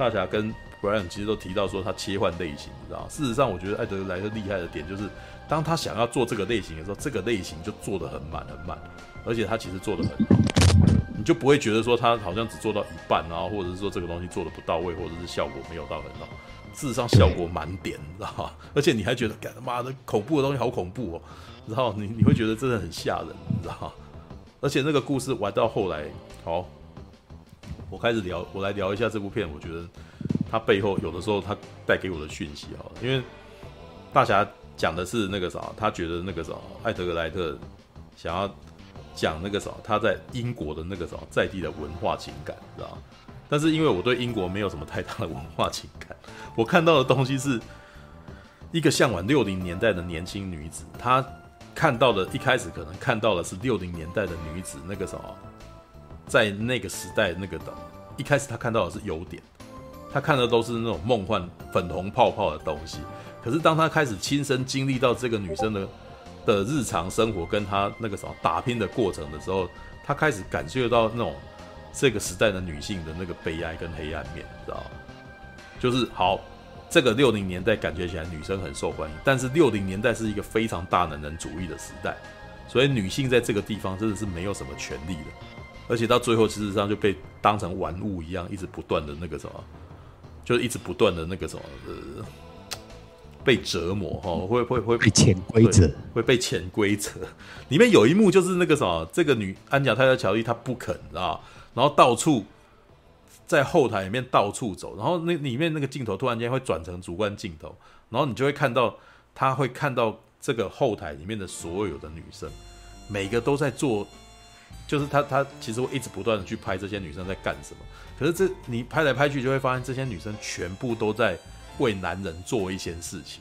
大侠跟 Brian 其实都提到说他切换类型，你知道？事实上，我觉得艾德莱特厉害的点就是，当他想要做这个类型的时候，这个类型就做得很满很满，而且他其实做得很好，你就不会觉得说他好像只做到一半，然后或者是说这个东西做得不到位，或者是效果没有到很好。事实上，效果满点，你知道吗？而且你还觉得，干他妈的恐怖的东西好恐怖哦，然后你你会觉得真的很吓人，你知道吗？而且那个故事玩到后来，好。我开始聊，我来聊一下这部片。我觉得它背后有的时候它带给我的讯息哈，因为大侠讲的是那个啥，他觉得那个啥，艾德格莱特想要讲那个啥，他在英国的那个啥在地的文化情感，知道吗？但是因为我对英国没有什么太大的文化情感，我看到的东西是一个向往六零年代的年轻女子，她看到的，一开始可能看到的是六零年代的女子那个什么。在那个时代，那个的，一开始他看到的是优点，他看的都是那种梦幻粉红泡泡的东西。可是当他开始亲身经历到这个女生的的日常生活，跟她那个什么打拼的过程的时候，他开始感觉到那种这个时代的女性的那个悲哀跟黑暗面，知道吗？就是好，这个六零年代感觉起来女生很受欢迎，但是六零年代是一个非常大男人主义的时代，所以女性在这个地方真的是没有什么权利的。而且到最后，事实上就被当成玩物一样，一直不断的那个什么，就一直不断的那个什么，呃，被折磨哈，会会会
被潜规则，
会被潜规则。里面有一幕就是那个什么，这个女安贾泰勒乔伊她不肯啊，然后到处在后台里面到处走，然后那里面那个镜头突然间会转成主观镜头，然后你就会看到，他会看到这个后台里面的所有的女生，每个都在做。就是他，他其实会一直不断的去拍这些女生在干什么。可是这你拍来拍去，就会发现这些女生全部都在为男人做一些事情，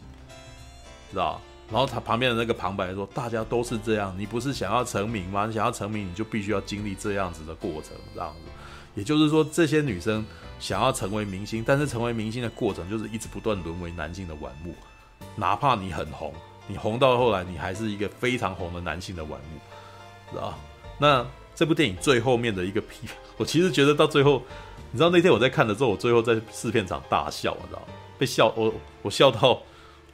知道？然后他旁边的那个旁白说：“大家都是这样，你不是想要成名吗？你想要成名，你就必须要经历这样子的过程，这样子。也就是说，这些女生想要成为明星，但是成为明星的过程就是一直不断沦为男性的玩物。哪怕你很红，你红到后来，你还是一个非常红的男性的玩物，知道？那。这部电影最后面的一个批，我其实觉得到最后，你知道那天我在看的时候，我最后在试片场大笑，你知道？被笑我我笑到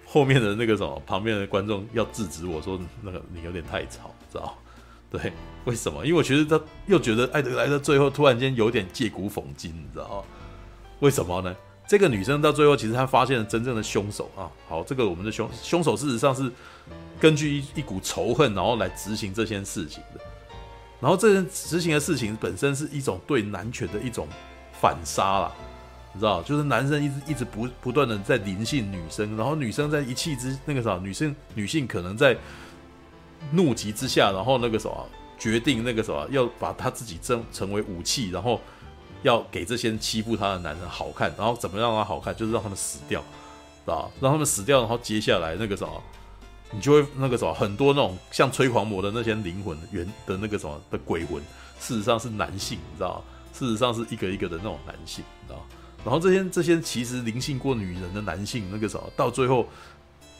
后面的那个什么旁边的观众要制止我说，那个你有点太吵，知道？对，为什么？因为我觉得他又觉得艾德莱特最后突然间有点借古讽今，你知道？为什么呢？这个女生到最后其实她发现了真正的凶手啊！好，这个我们的凶凶手事实上是根据一一股仇恨，然后来执行这件事情的。然后这件执行的事情本身是一种对男权的一种反杀啦，你知道，就是男生一直一直不不断的在临幸女生，然后女生在一气之那个啥，女生女性可能在怒急之下，然后那个什么决定那个什么要把她自己成成为武器，然后要给这些欺负她的男人好看，然后怎么让她好看，就是让他们死掉，知道，让他们死掉，然后接下来那个什么。你就会那个什么，很多那种像催狂魔的那些灵魂原的那个什么的鬼魂，事实上是男性，你知道？事实上是一个一个的那种男性，你知道？然后这些这些其实灵性过女人的男性，那个什么，到最后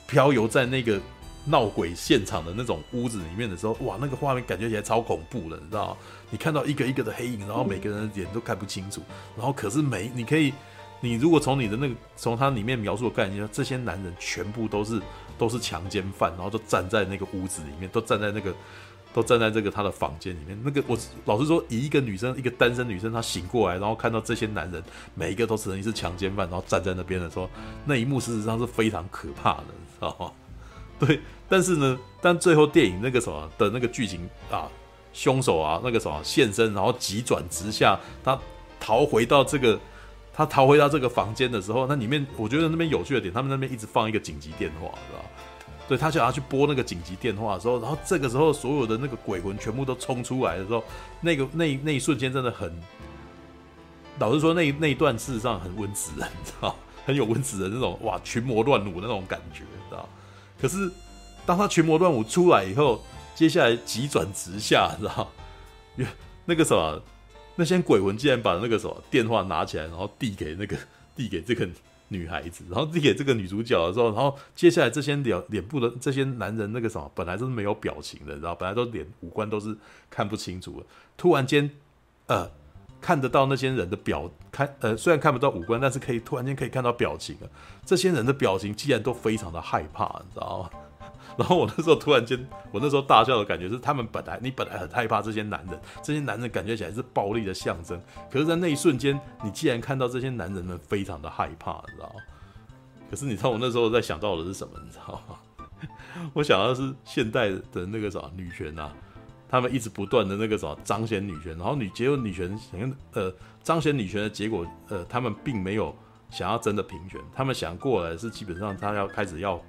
飘游在那个闹鬼现场的那种屋子里面的时候，哇，那个画面感觉起来超恐怖的，你知道？你看到一个一个的黑影，然后每个人的脸都看不清楚，然后可是每你可以，你如果从你的那个从它里面描述的概念，这些男人全部都是。都是强奸犯，然后都站在那个屋子里面，都站在那个，都站在这个他的房间里面。那个我老实说，以一个女生，一个单身女生，她醒过来，然后看到这些男人，每一个都承认是强奸犯，然后站在那边的时候，那一幕事实上是非常可怕的，知道吗？对，但是呢，但最后电影那个什么的那个剧情啊，凶手啊那个什么现身，然后急转直下，他逃回到这个，他逃回到这个房间的时候，那里面我觉得那边有趣的点，他们那边一直放一个紧急电话，知道吧？对，他就要去拨那个紧急电话的时候，然后这个时候所有的那个鬼魂全部都冲出来的时候，那个 那那一瞬间真的很，老实说那那一段事实上很温子仁，你知道，很有温子仁那种哇群魔乱舞那种感觉，知道？可是当他群魔乱舞出来以后，接下来急转直下，知道？那个什么，那些鬼魂竟然把那个什么电话拿起来，然后递给那个递给这个。女孩子，然后递给这个女主角的时候，然后接下来这些脸脸部的这些男人那个什么，本来都是没有表情的，你知道，本来都脸五官都是看不清楚的。突然间，呃，看得到那些人的表，看呃，虽然看不到五官，但是可以突然间可以看到表情啊。这些人的表情竟然都非常的害怕，你知道吗？然后我那时候突然间，我那时候大笑的感觉是，他们本来你本来很害怕这些男人，这些男人感觉起来是暴力的象征，可是，在那一瞬间，你既然看到这些男人们非常的害怕，你知道吗？可是你知道我那时候在想到的是什么？你知道吗？我想到的是现代的那个什么女权啊，他们一直不断的那个什么彰显女权，然后女结果女权想呃彰显女权的结果，呃，他们并没有想要真的平权，他们想过来是基本上他要开始要。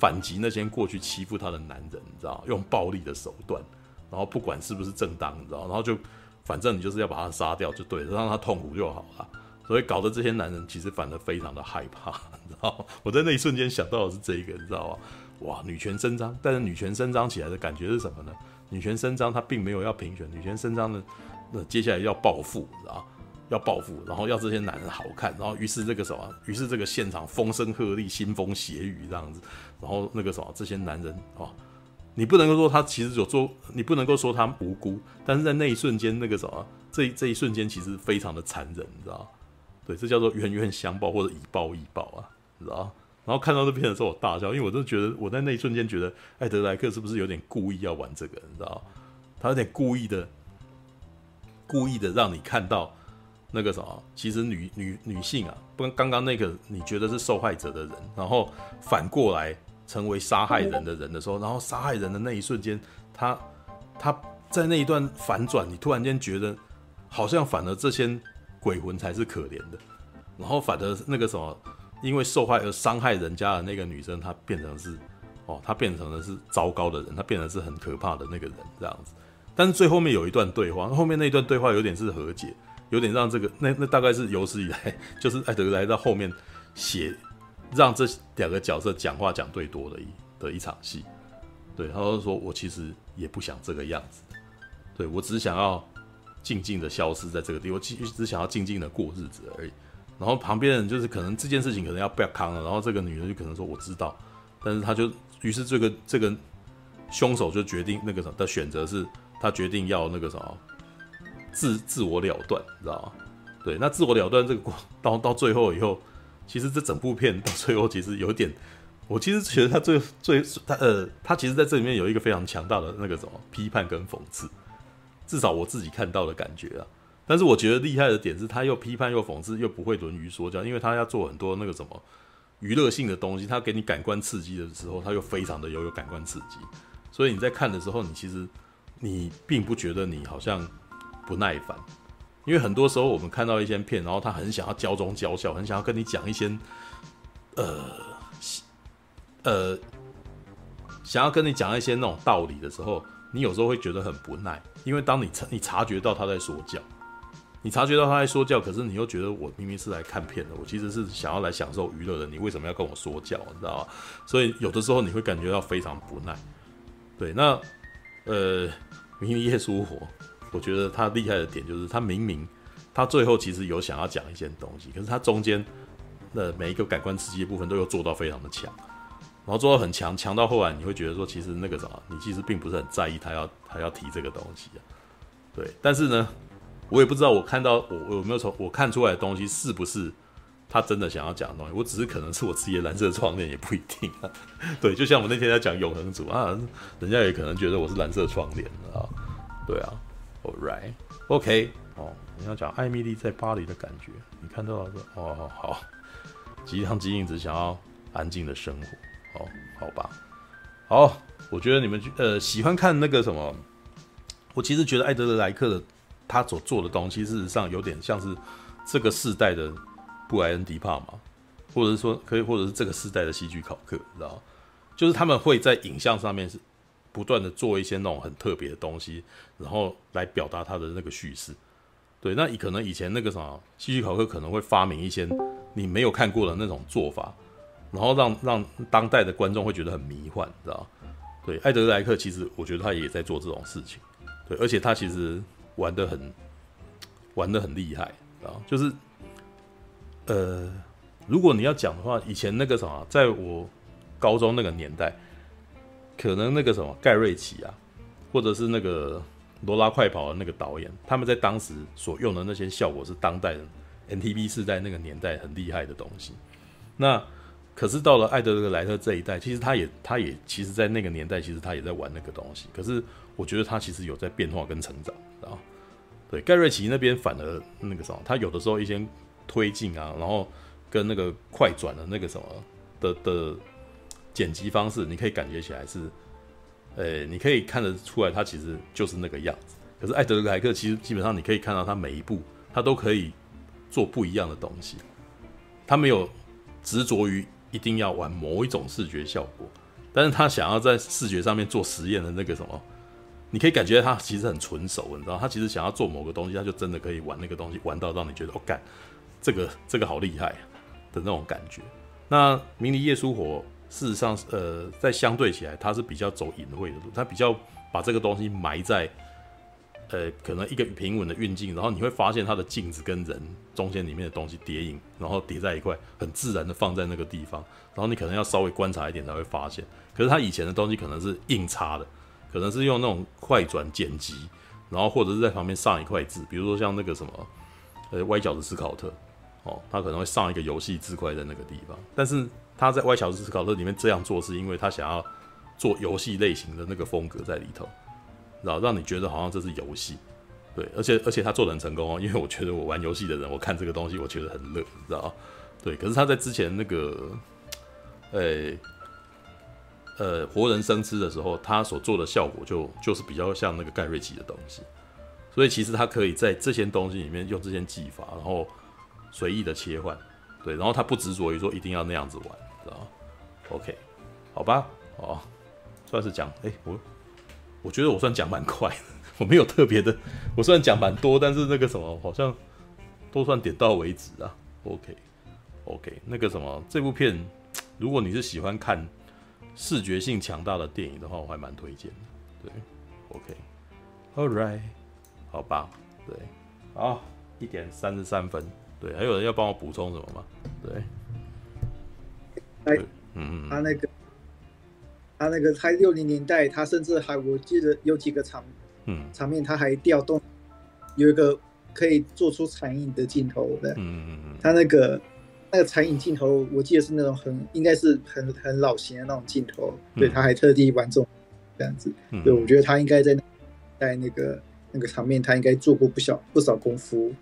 反击那些过去欺负他的男人，你知道，用暴力的手段，然后不管是不是正当，你知道，然后就反正你就是要把他杀掉就对了，让他痛苦就好了。所以搞得这些男人其实反而非常的害怕，你知道。我在那一瞬间想到的是这个，你知道吗？哇，女权伸张，但是女权伸张起来的感觉是什么呢？女权伸张，她并没有要平权，女权伸张呢，那接下来要报复，你知道。要报复，然后要这些男人好看，然后于是这个什么，于是这个现场风声鹤唳，腥风血雨这样子，然后那个什么，这些男人哦，你不能够说他其实有做，你不能够说他无辜，但是在那一瞬间，那个什么，这这一瞬间其实非常的残忍，你知道？对，这叫做冤冤相报或者以报易报啊，你知道？然后看到这片的时候，我大笑，因为我真的觉得我在那一瞬间觉得艾德莱克是不是有点故意要玩这个，你知道？他有点故意的，故意的让你看到。那个什么，其实女女女性啊，不刚刚那个你觉得是受害者的人，然后反过来成为杀害人的人的时候，然后杀害人的那一瞬间，他他在那一段反转，你突然间觉得好像反而这些鬼魂才是可怜的，然后反而那个什么，因为受害而伤害人家的那个女生，她变成是哦，她变成了是糟糕的人，她变成是很可怕的那个人这样子。但是最后面有一段对话，后面那一段对话有点是和解。有点让这个那那大概是有史以来，就是艾德莱到后面写 让这两个角色讲话讲最多的一的一场戏。对，他就说我其实也不想这个样子，对，我只想要静静的消失在这个地方，我只只想要静静的过日子而已。然后旁边人就是可能这件事情可能要不要扛了，然后这个女人就可能说我知道，但是他就于是这个这个凶手就决定那个什么的选择是，他决定要那个什么。自自我了断，你知道吗？对，那自我了断这个过到到最后以后，其实这整部片到最后其实有点，我其实觉得他最最他呃，他其实在这里面有一个非常强大的那个什么批判跟讽刺，至少我自己看到的感觉啊。但是我觉得厉害的点是，他又批判又讽刺，又不会沦于说教，因为他要做很多那个什么娱乐性的东西，他给你感官刺激的时候，他又非常的有有感官刺激，所以你在看的时候，你其实你并不觉得你好像。不耐烦，因为很多时候我们看到一些片，然后他很想要教中教校，很想要跟你讲一些，呃，呃，想要跟你讲一些那种道理的时候，你有时候会觉得很不耐，因为当你察你察觉到他在说教，你察觉到他在说教，可是你又觉得我明明是来看片的，我其实是想要来享受娱乐的，你为什么要跟我说教？你知道吗？所以有的时候你会感觉到非常不耐。对，那呃，明明夜疏活。我觉得他厉害的点就是，他明明他最后其实有想要讲一些东西，可是他中间的每一个感官刺激的部分都有做到非常的强，然后做到很强，强到后来你会觉得说，其实那个什么，你其实并不是很在意他要他要提这个东西啊。对，但是呢，我也不知道我看到我有没有从我看出来的东西是不是他真的想要讲的东西，我只是可能是我自己的蓝色窗帘也不一定啊。对，就像我那天在讲永恒族啊，人家也可能觉得我是蓝色窗帘啊。对啊。Alright，OK，哦，你要讲艾米丽在巴黎的感觉，你看到了说，哦，好，吉良吉影子想要安静的生活，哦，好吧。好，我觉得你们呃喜欢看那个什么，我其实觉得艾德勒莱克的他所做的东西，事实上有点像是这个世代的布莱恩迪帕嘛，或者是说可以，或者是这个世代的戏剧考克，知道就是他们会在影像上面是不断的做一些那种很特别的东西，然后来表达他的那个叙事。对，那可能以前那个什么希区考克可能会发明一些你没有看过的那种做法，然后让让当代的观众会觉得很迷幻，知道对，艾德莱克其实我觉得他也在做这种事情，对，而且他其实玩得很玩得很厉害，知道就是呃，如果你要讲的话，以前那个什么，在我高中那个年代，可能那个什么盖瑞奇啊，或者是那个。罗拉快跑的那个导演，他们在当时所用的那些效果是当代的 MTV 世代那个年代很厉害的东西。那可是到了艾德格莱特这一代，其实他也他也其实，在那个年代，其实他也在玩那个东西。可是我觉得他其实有在变化跟成长啊。对，盖瑞奇那边反而那个什么，他有的时候一些推进啊，然后跟那个快转的那个什么的的剪辑方式，你可以感觉起来是。呃、你可以看得出来，他其实就是那个样子。可是艾德莱克其实基本上，你可以看到他每一步，他都可以做不一样的东西。他没有执着于一定要玩某一种视觉效果，但是他想要在视觉上面做实验的那个什么，你可以感觉他其实很纯熟，你知道，他其实想要做某个东西，他就真的可以玩那个东西，玩到让你觉得哦，干，这个这个好厉害的那种感觉。那明尼叶书火。事实上，呃，在相对起来，它是比较走隐晦的路，它比较把这个东西埋在，呃，可能一个平稳的运镜，然后你会发现它的镜子跟人中间里面的东西叠影，然后叠在一块，很自然的放在那个地方，然后你可能要稍微观察一点才会发现。可是它以前的东西可能是硬插的，可能是用那种快转剪辑，然后或者是在旁边上一块字，比如说像那个什么，呃，歪角的斯考特，哦，他可能会上一个游戏字块在那个地方，但是。他在《歪小子思考特》里面这样做，是因为他想要做游戏类型的那个风格在里头，然后让你觉得好像这是游戏，对，而且而且他做的很成功哦，因为我觉得我玩游戏的人，我看这个东西，我觉得很乐，你知道对，可是他在之前那个，呃、呃，活人生吃的时候，他所做的效果就就是比较像那个盖瑞奇的东西，所以其实他可以在这些东西里面用这些技法，然后随意的切换，对，然后他不执着于说一定要那样子玩。知道，OK，好吧，哦，算是讲，哎、欸，我我觉得我算讲蛮快的，我没有特别的，我虽然讲蛮多，但是那个什么，好像都算点到为止啊。OK，OK，okay, okay, 那个什么，这部片，如果你是喜欢看视觉性强大的电影的话，我还蛮推荐的。对，OK，All right，好吧，对，好，一点三十三分，对，还有人要帮我补充什么吗？对。
哎，嗯，他那个，他那个，他六零年代，他甚至还，我记得有几个场，嗯，场面他还调动，有一个可以做出残影的镜头的，嗯嗯嗯，他那个那个残影镜头，我记得是那种很，应该是很很老型的那种镜头，对，他还特地玩这种这样子，对，我觉得他应该在在那个那个场面，他应该做过不小不少功夫，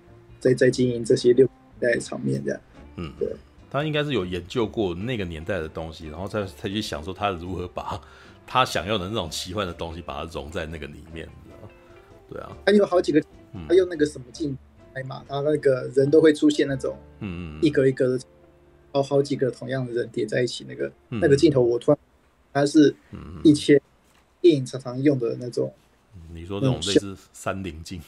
在在经营这些六代场面这样，嗯，对。
他应该是有研究过那个年代的东西，然后再再去想说他如何把他想要的那种奇幻的东西把它融在那个里面，你知道？对啊，
他有好几个，他用那个什么镜拍嘛，他那个人都会出现那种，嗯嗯，一格一格的，好好几个同样的人叠在一起，那个那个镜头我突然，他是以前电影常常用的那种，
你说那种类似三棱镜。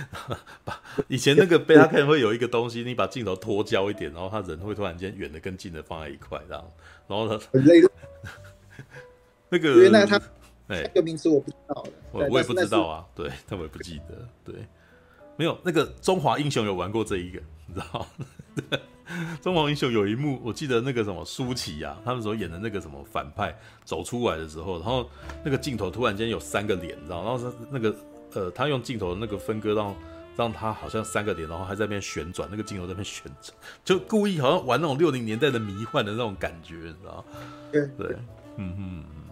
把以前那个贝拉肯会有一个东西，你把镜头脱焦一点，然后他人会突然间远的跟近的放在一块，这样，然后他 那个
原来他哎，这个名词我不知道
我我也不知道啊，对，但我也不记得，对，没有那个中华英雄有玩过这一个，你知道吗？中华英雄有一幕，我记得那个什么舒淇啊，他们所演的那个什么反派走出来的时候，然后那个镜头突然间有三个脸，你知道，然后是那个。呃，他用镜头的那个分割让，让让他好像三个点，然后还在那边旋转，那个镜头在那边旋转，就故意好像玩那种六零年代的迷幻的那种感觉，你知道吗？对对，嗯嗯嗯。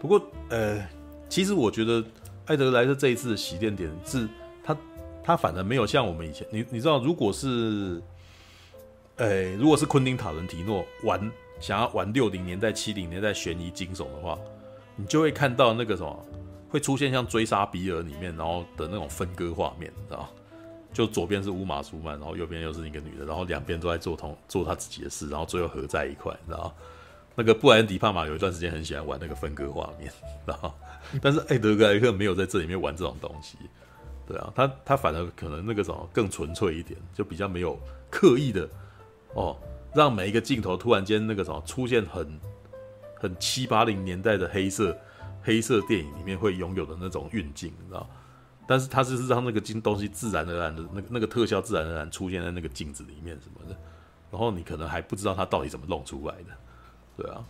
不过呃，其实我觉得艾德莱特这一次的洗练点是他他反而没有像我们以前，你你知道，如果是，呃，如果是昆汀塔伦提诺玩想要玩六零年代七零年代悬疑惊悚的话，你就会看到那个什么，会出现像追杀比尔里面，然后的那种分割画面，你知道？就左边是乌玛苏曼，然后右边又是一个女的，然后两边都在做同做他自己的事，然后最后合在一块，你知道？那个布莱恩迪帕玛有一段时间很喜欢玩那个分割画面，然后但是艾德格莱克没有在这里面玩这种东西，对啊，他他反而可能那个什么更纯粹一点，就比较没有刻意的哦，让每一个镜头突然间那个什么出现很很七八零年代的黑色黑色电影里面会拥有的那种运镜，你知道？但是它是让那个镜东西自然而然的那个那个特效自然而然出现在那个镜子里面什么的，然后你可能还不知道它到底怎么弄出来的。对啊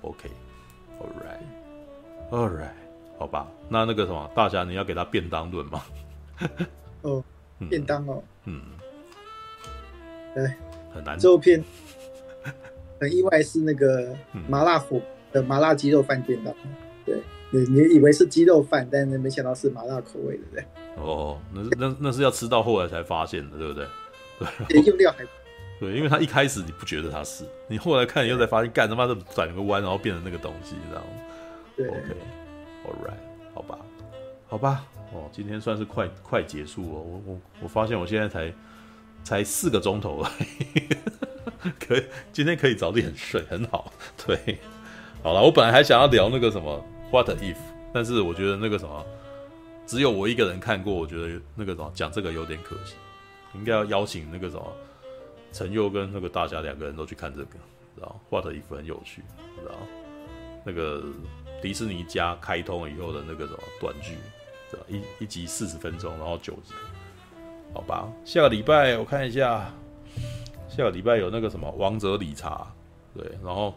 ，OK，All right，All right，好吧，那那个什么，大侠你要给他便当论吗？
哦，便当哦，
嗯，
对，
很难。
最后片很意外是那个麻辣火的麻辣鸡肉饭便当，对，你你以为是鸡肉饭，但是没想到是麻辣口味的，对。
哦，那是那那是要吃到后来才发现的，对不对？
对，用料还。
对，因为他一开始你不觉得他是，你后来看你又才发现，干他妈的转个弯，然后变成那个东西，你知道吗？
对
，OK，All right，好吧，好吧，哦，今天算是快快结束了，我我我发现我现在才才四个钟头了，可以，今天可以早点睡，很好。对，好了，我本来还想要聊那个什么 What if，但是我觉得那个什么只有我一个人看过，我觉得那个什么讲这个有点可惜，应该要邀请那个什么。陈佑跟那个大侠两个人都去看这个，知道画的衣服很有趣，知道那个迪士尼加开通以后的那个什么短剧，一一集四十分钟，然后九集，好吧。下个礼拜我看一下，下个礼拜有那个什么王者理查，对，然后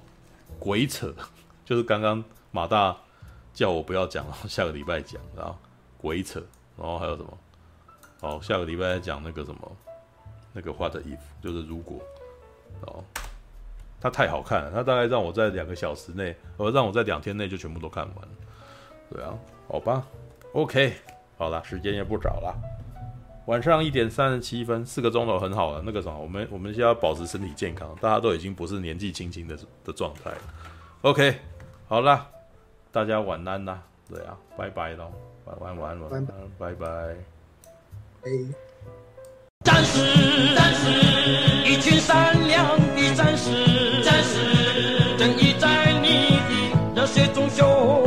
鬼扯，就是刚刚马大叫我不要讲，然后下个礼拜讲，然后鬼扯，然后还有什么？好，下个礼拜再讲那个什么。那个画的衣服就是如果哦，它太好看了，它大概让我在两个小时内，呃让我在两天内就全部都看完。对啊，好吧，OK，好了，时间也不早了，晚上一点三十七分，四个钟头很好了。那个什么，我们我们现在要保持身体健康，大家都已经不是年纪轻轻的的状态。OK，好了，大家晚安呐，对啊，拜拜喽，晚安晚安晚安，拜拜。
战
士，战士，一群善良的战士，战士，正义在你的热血中熊。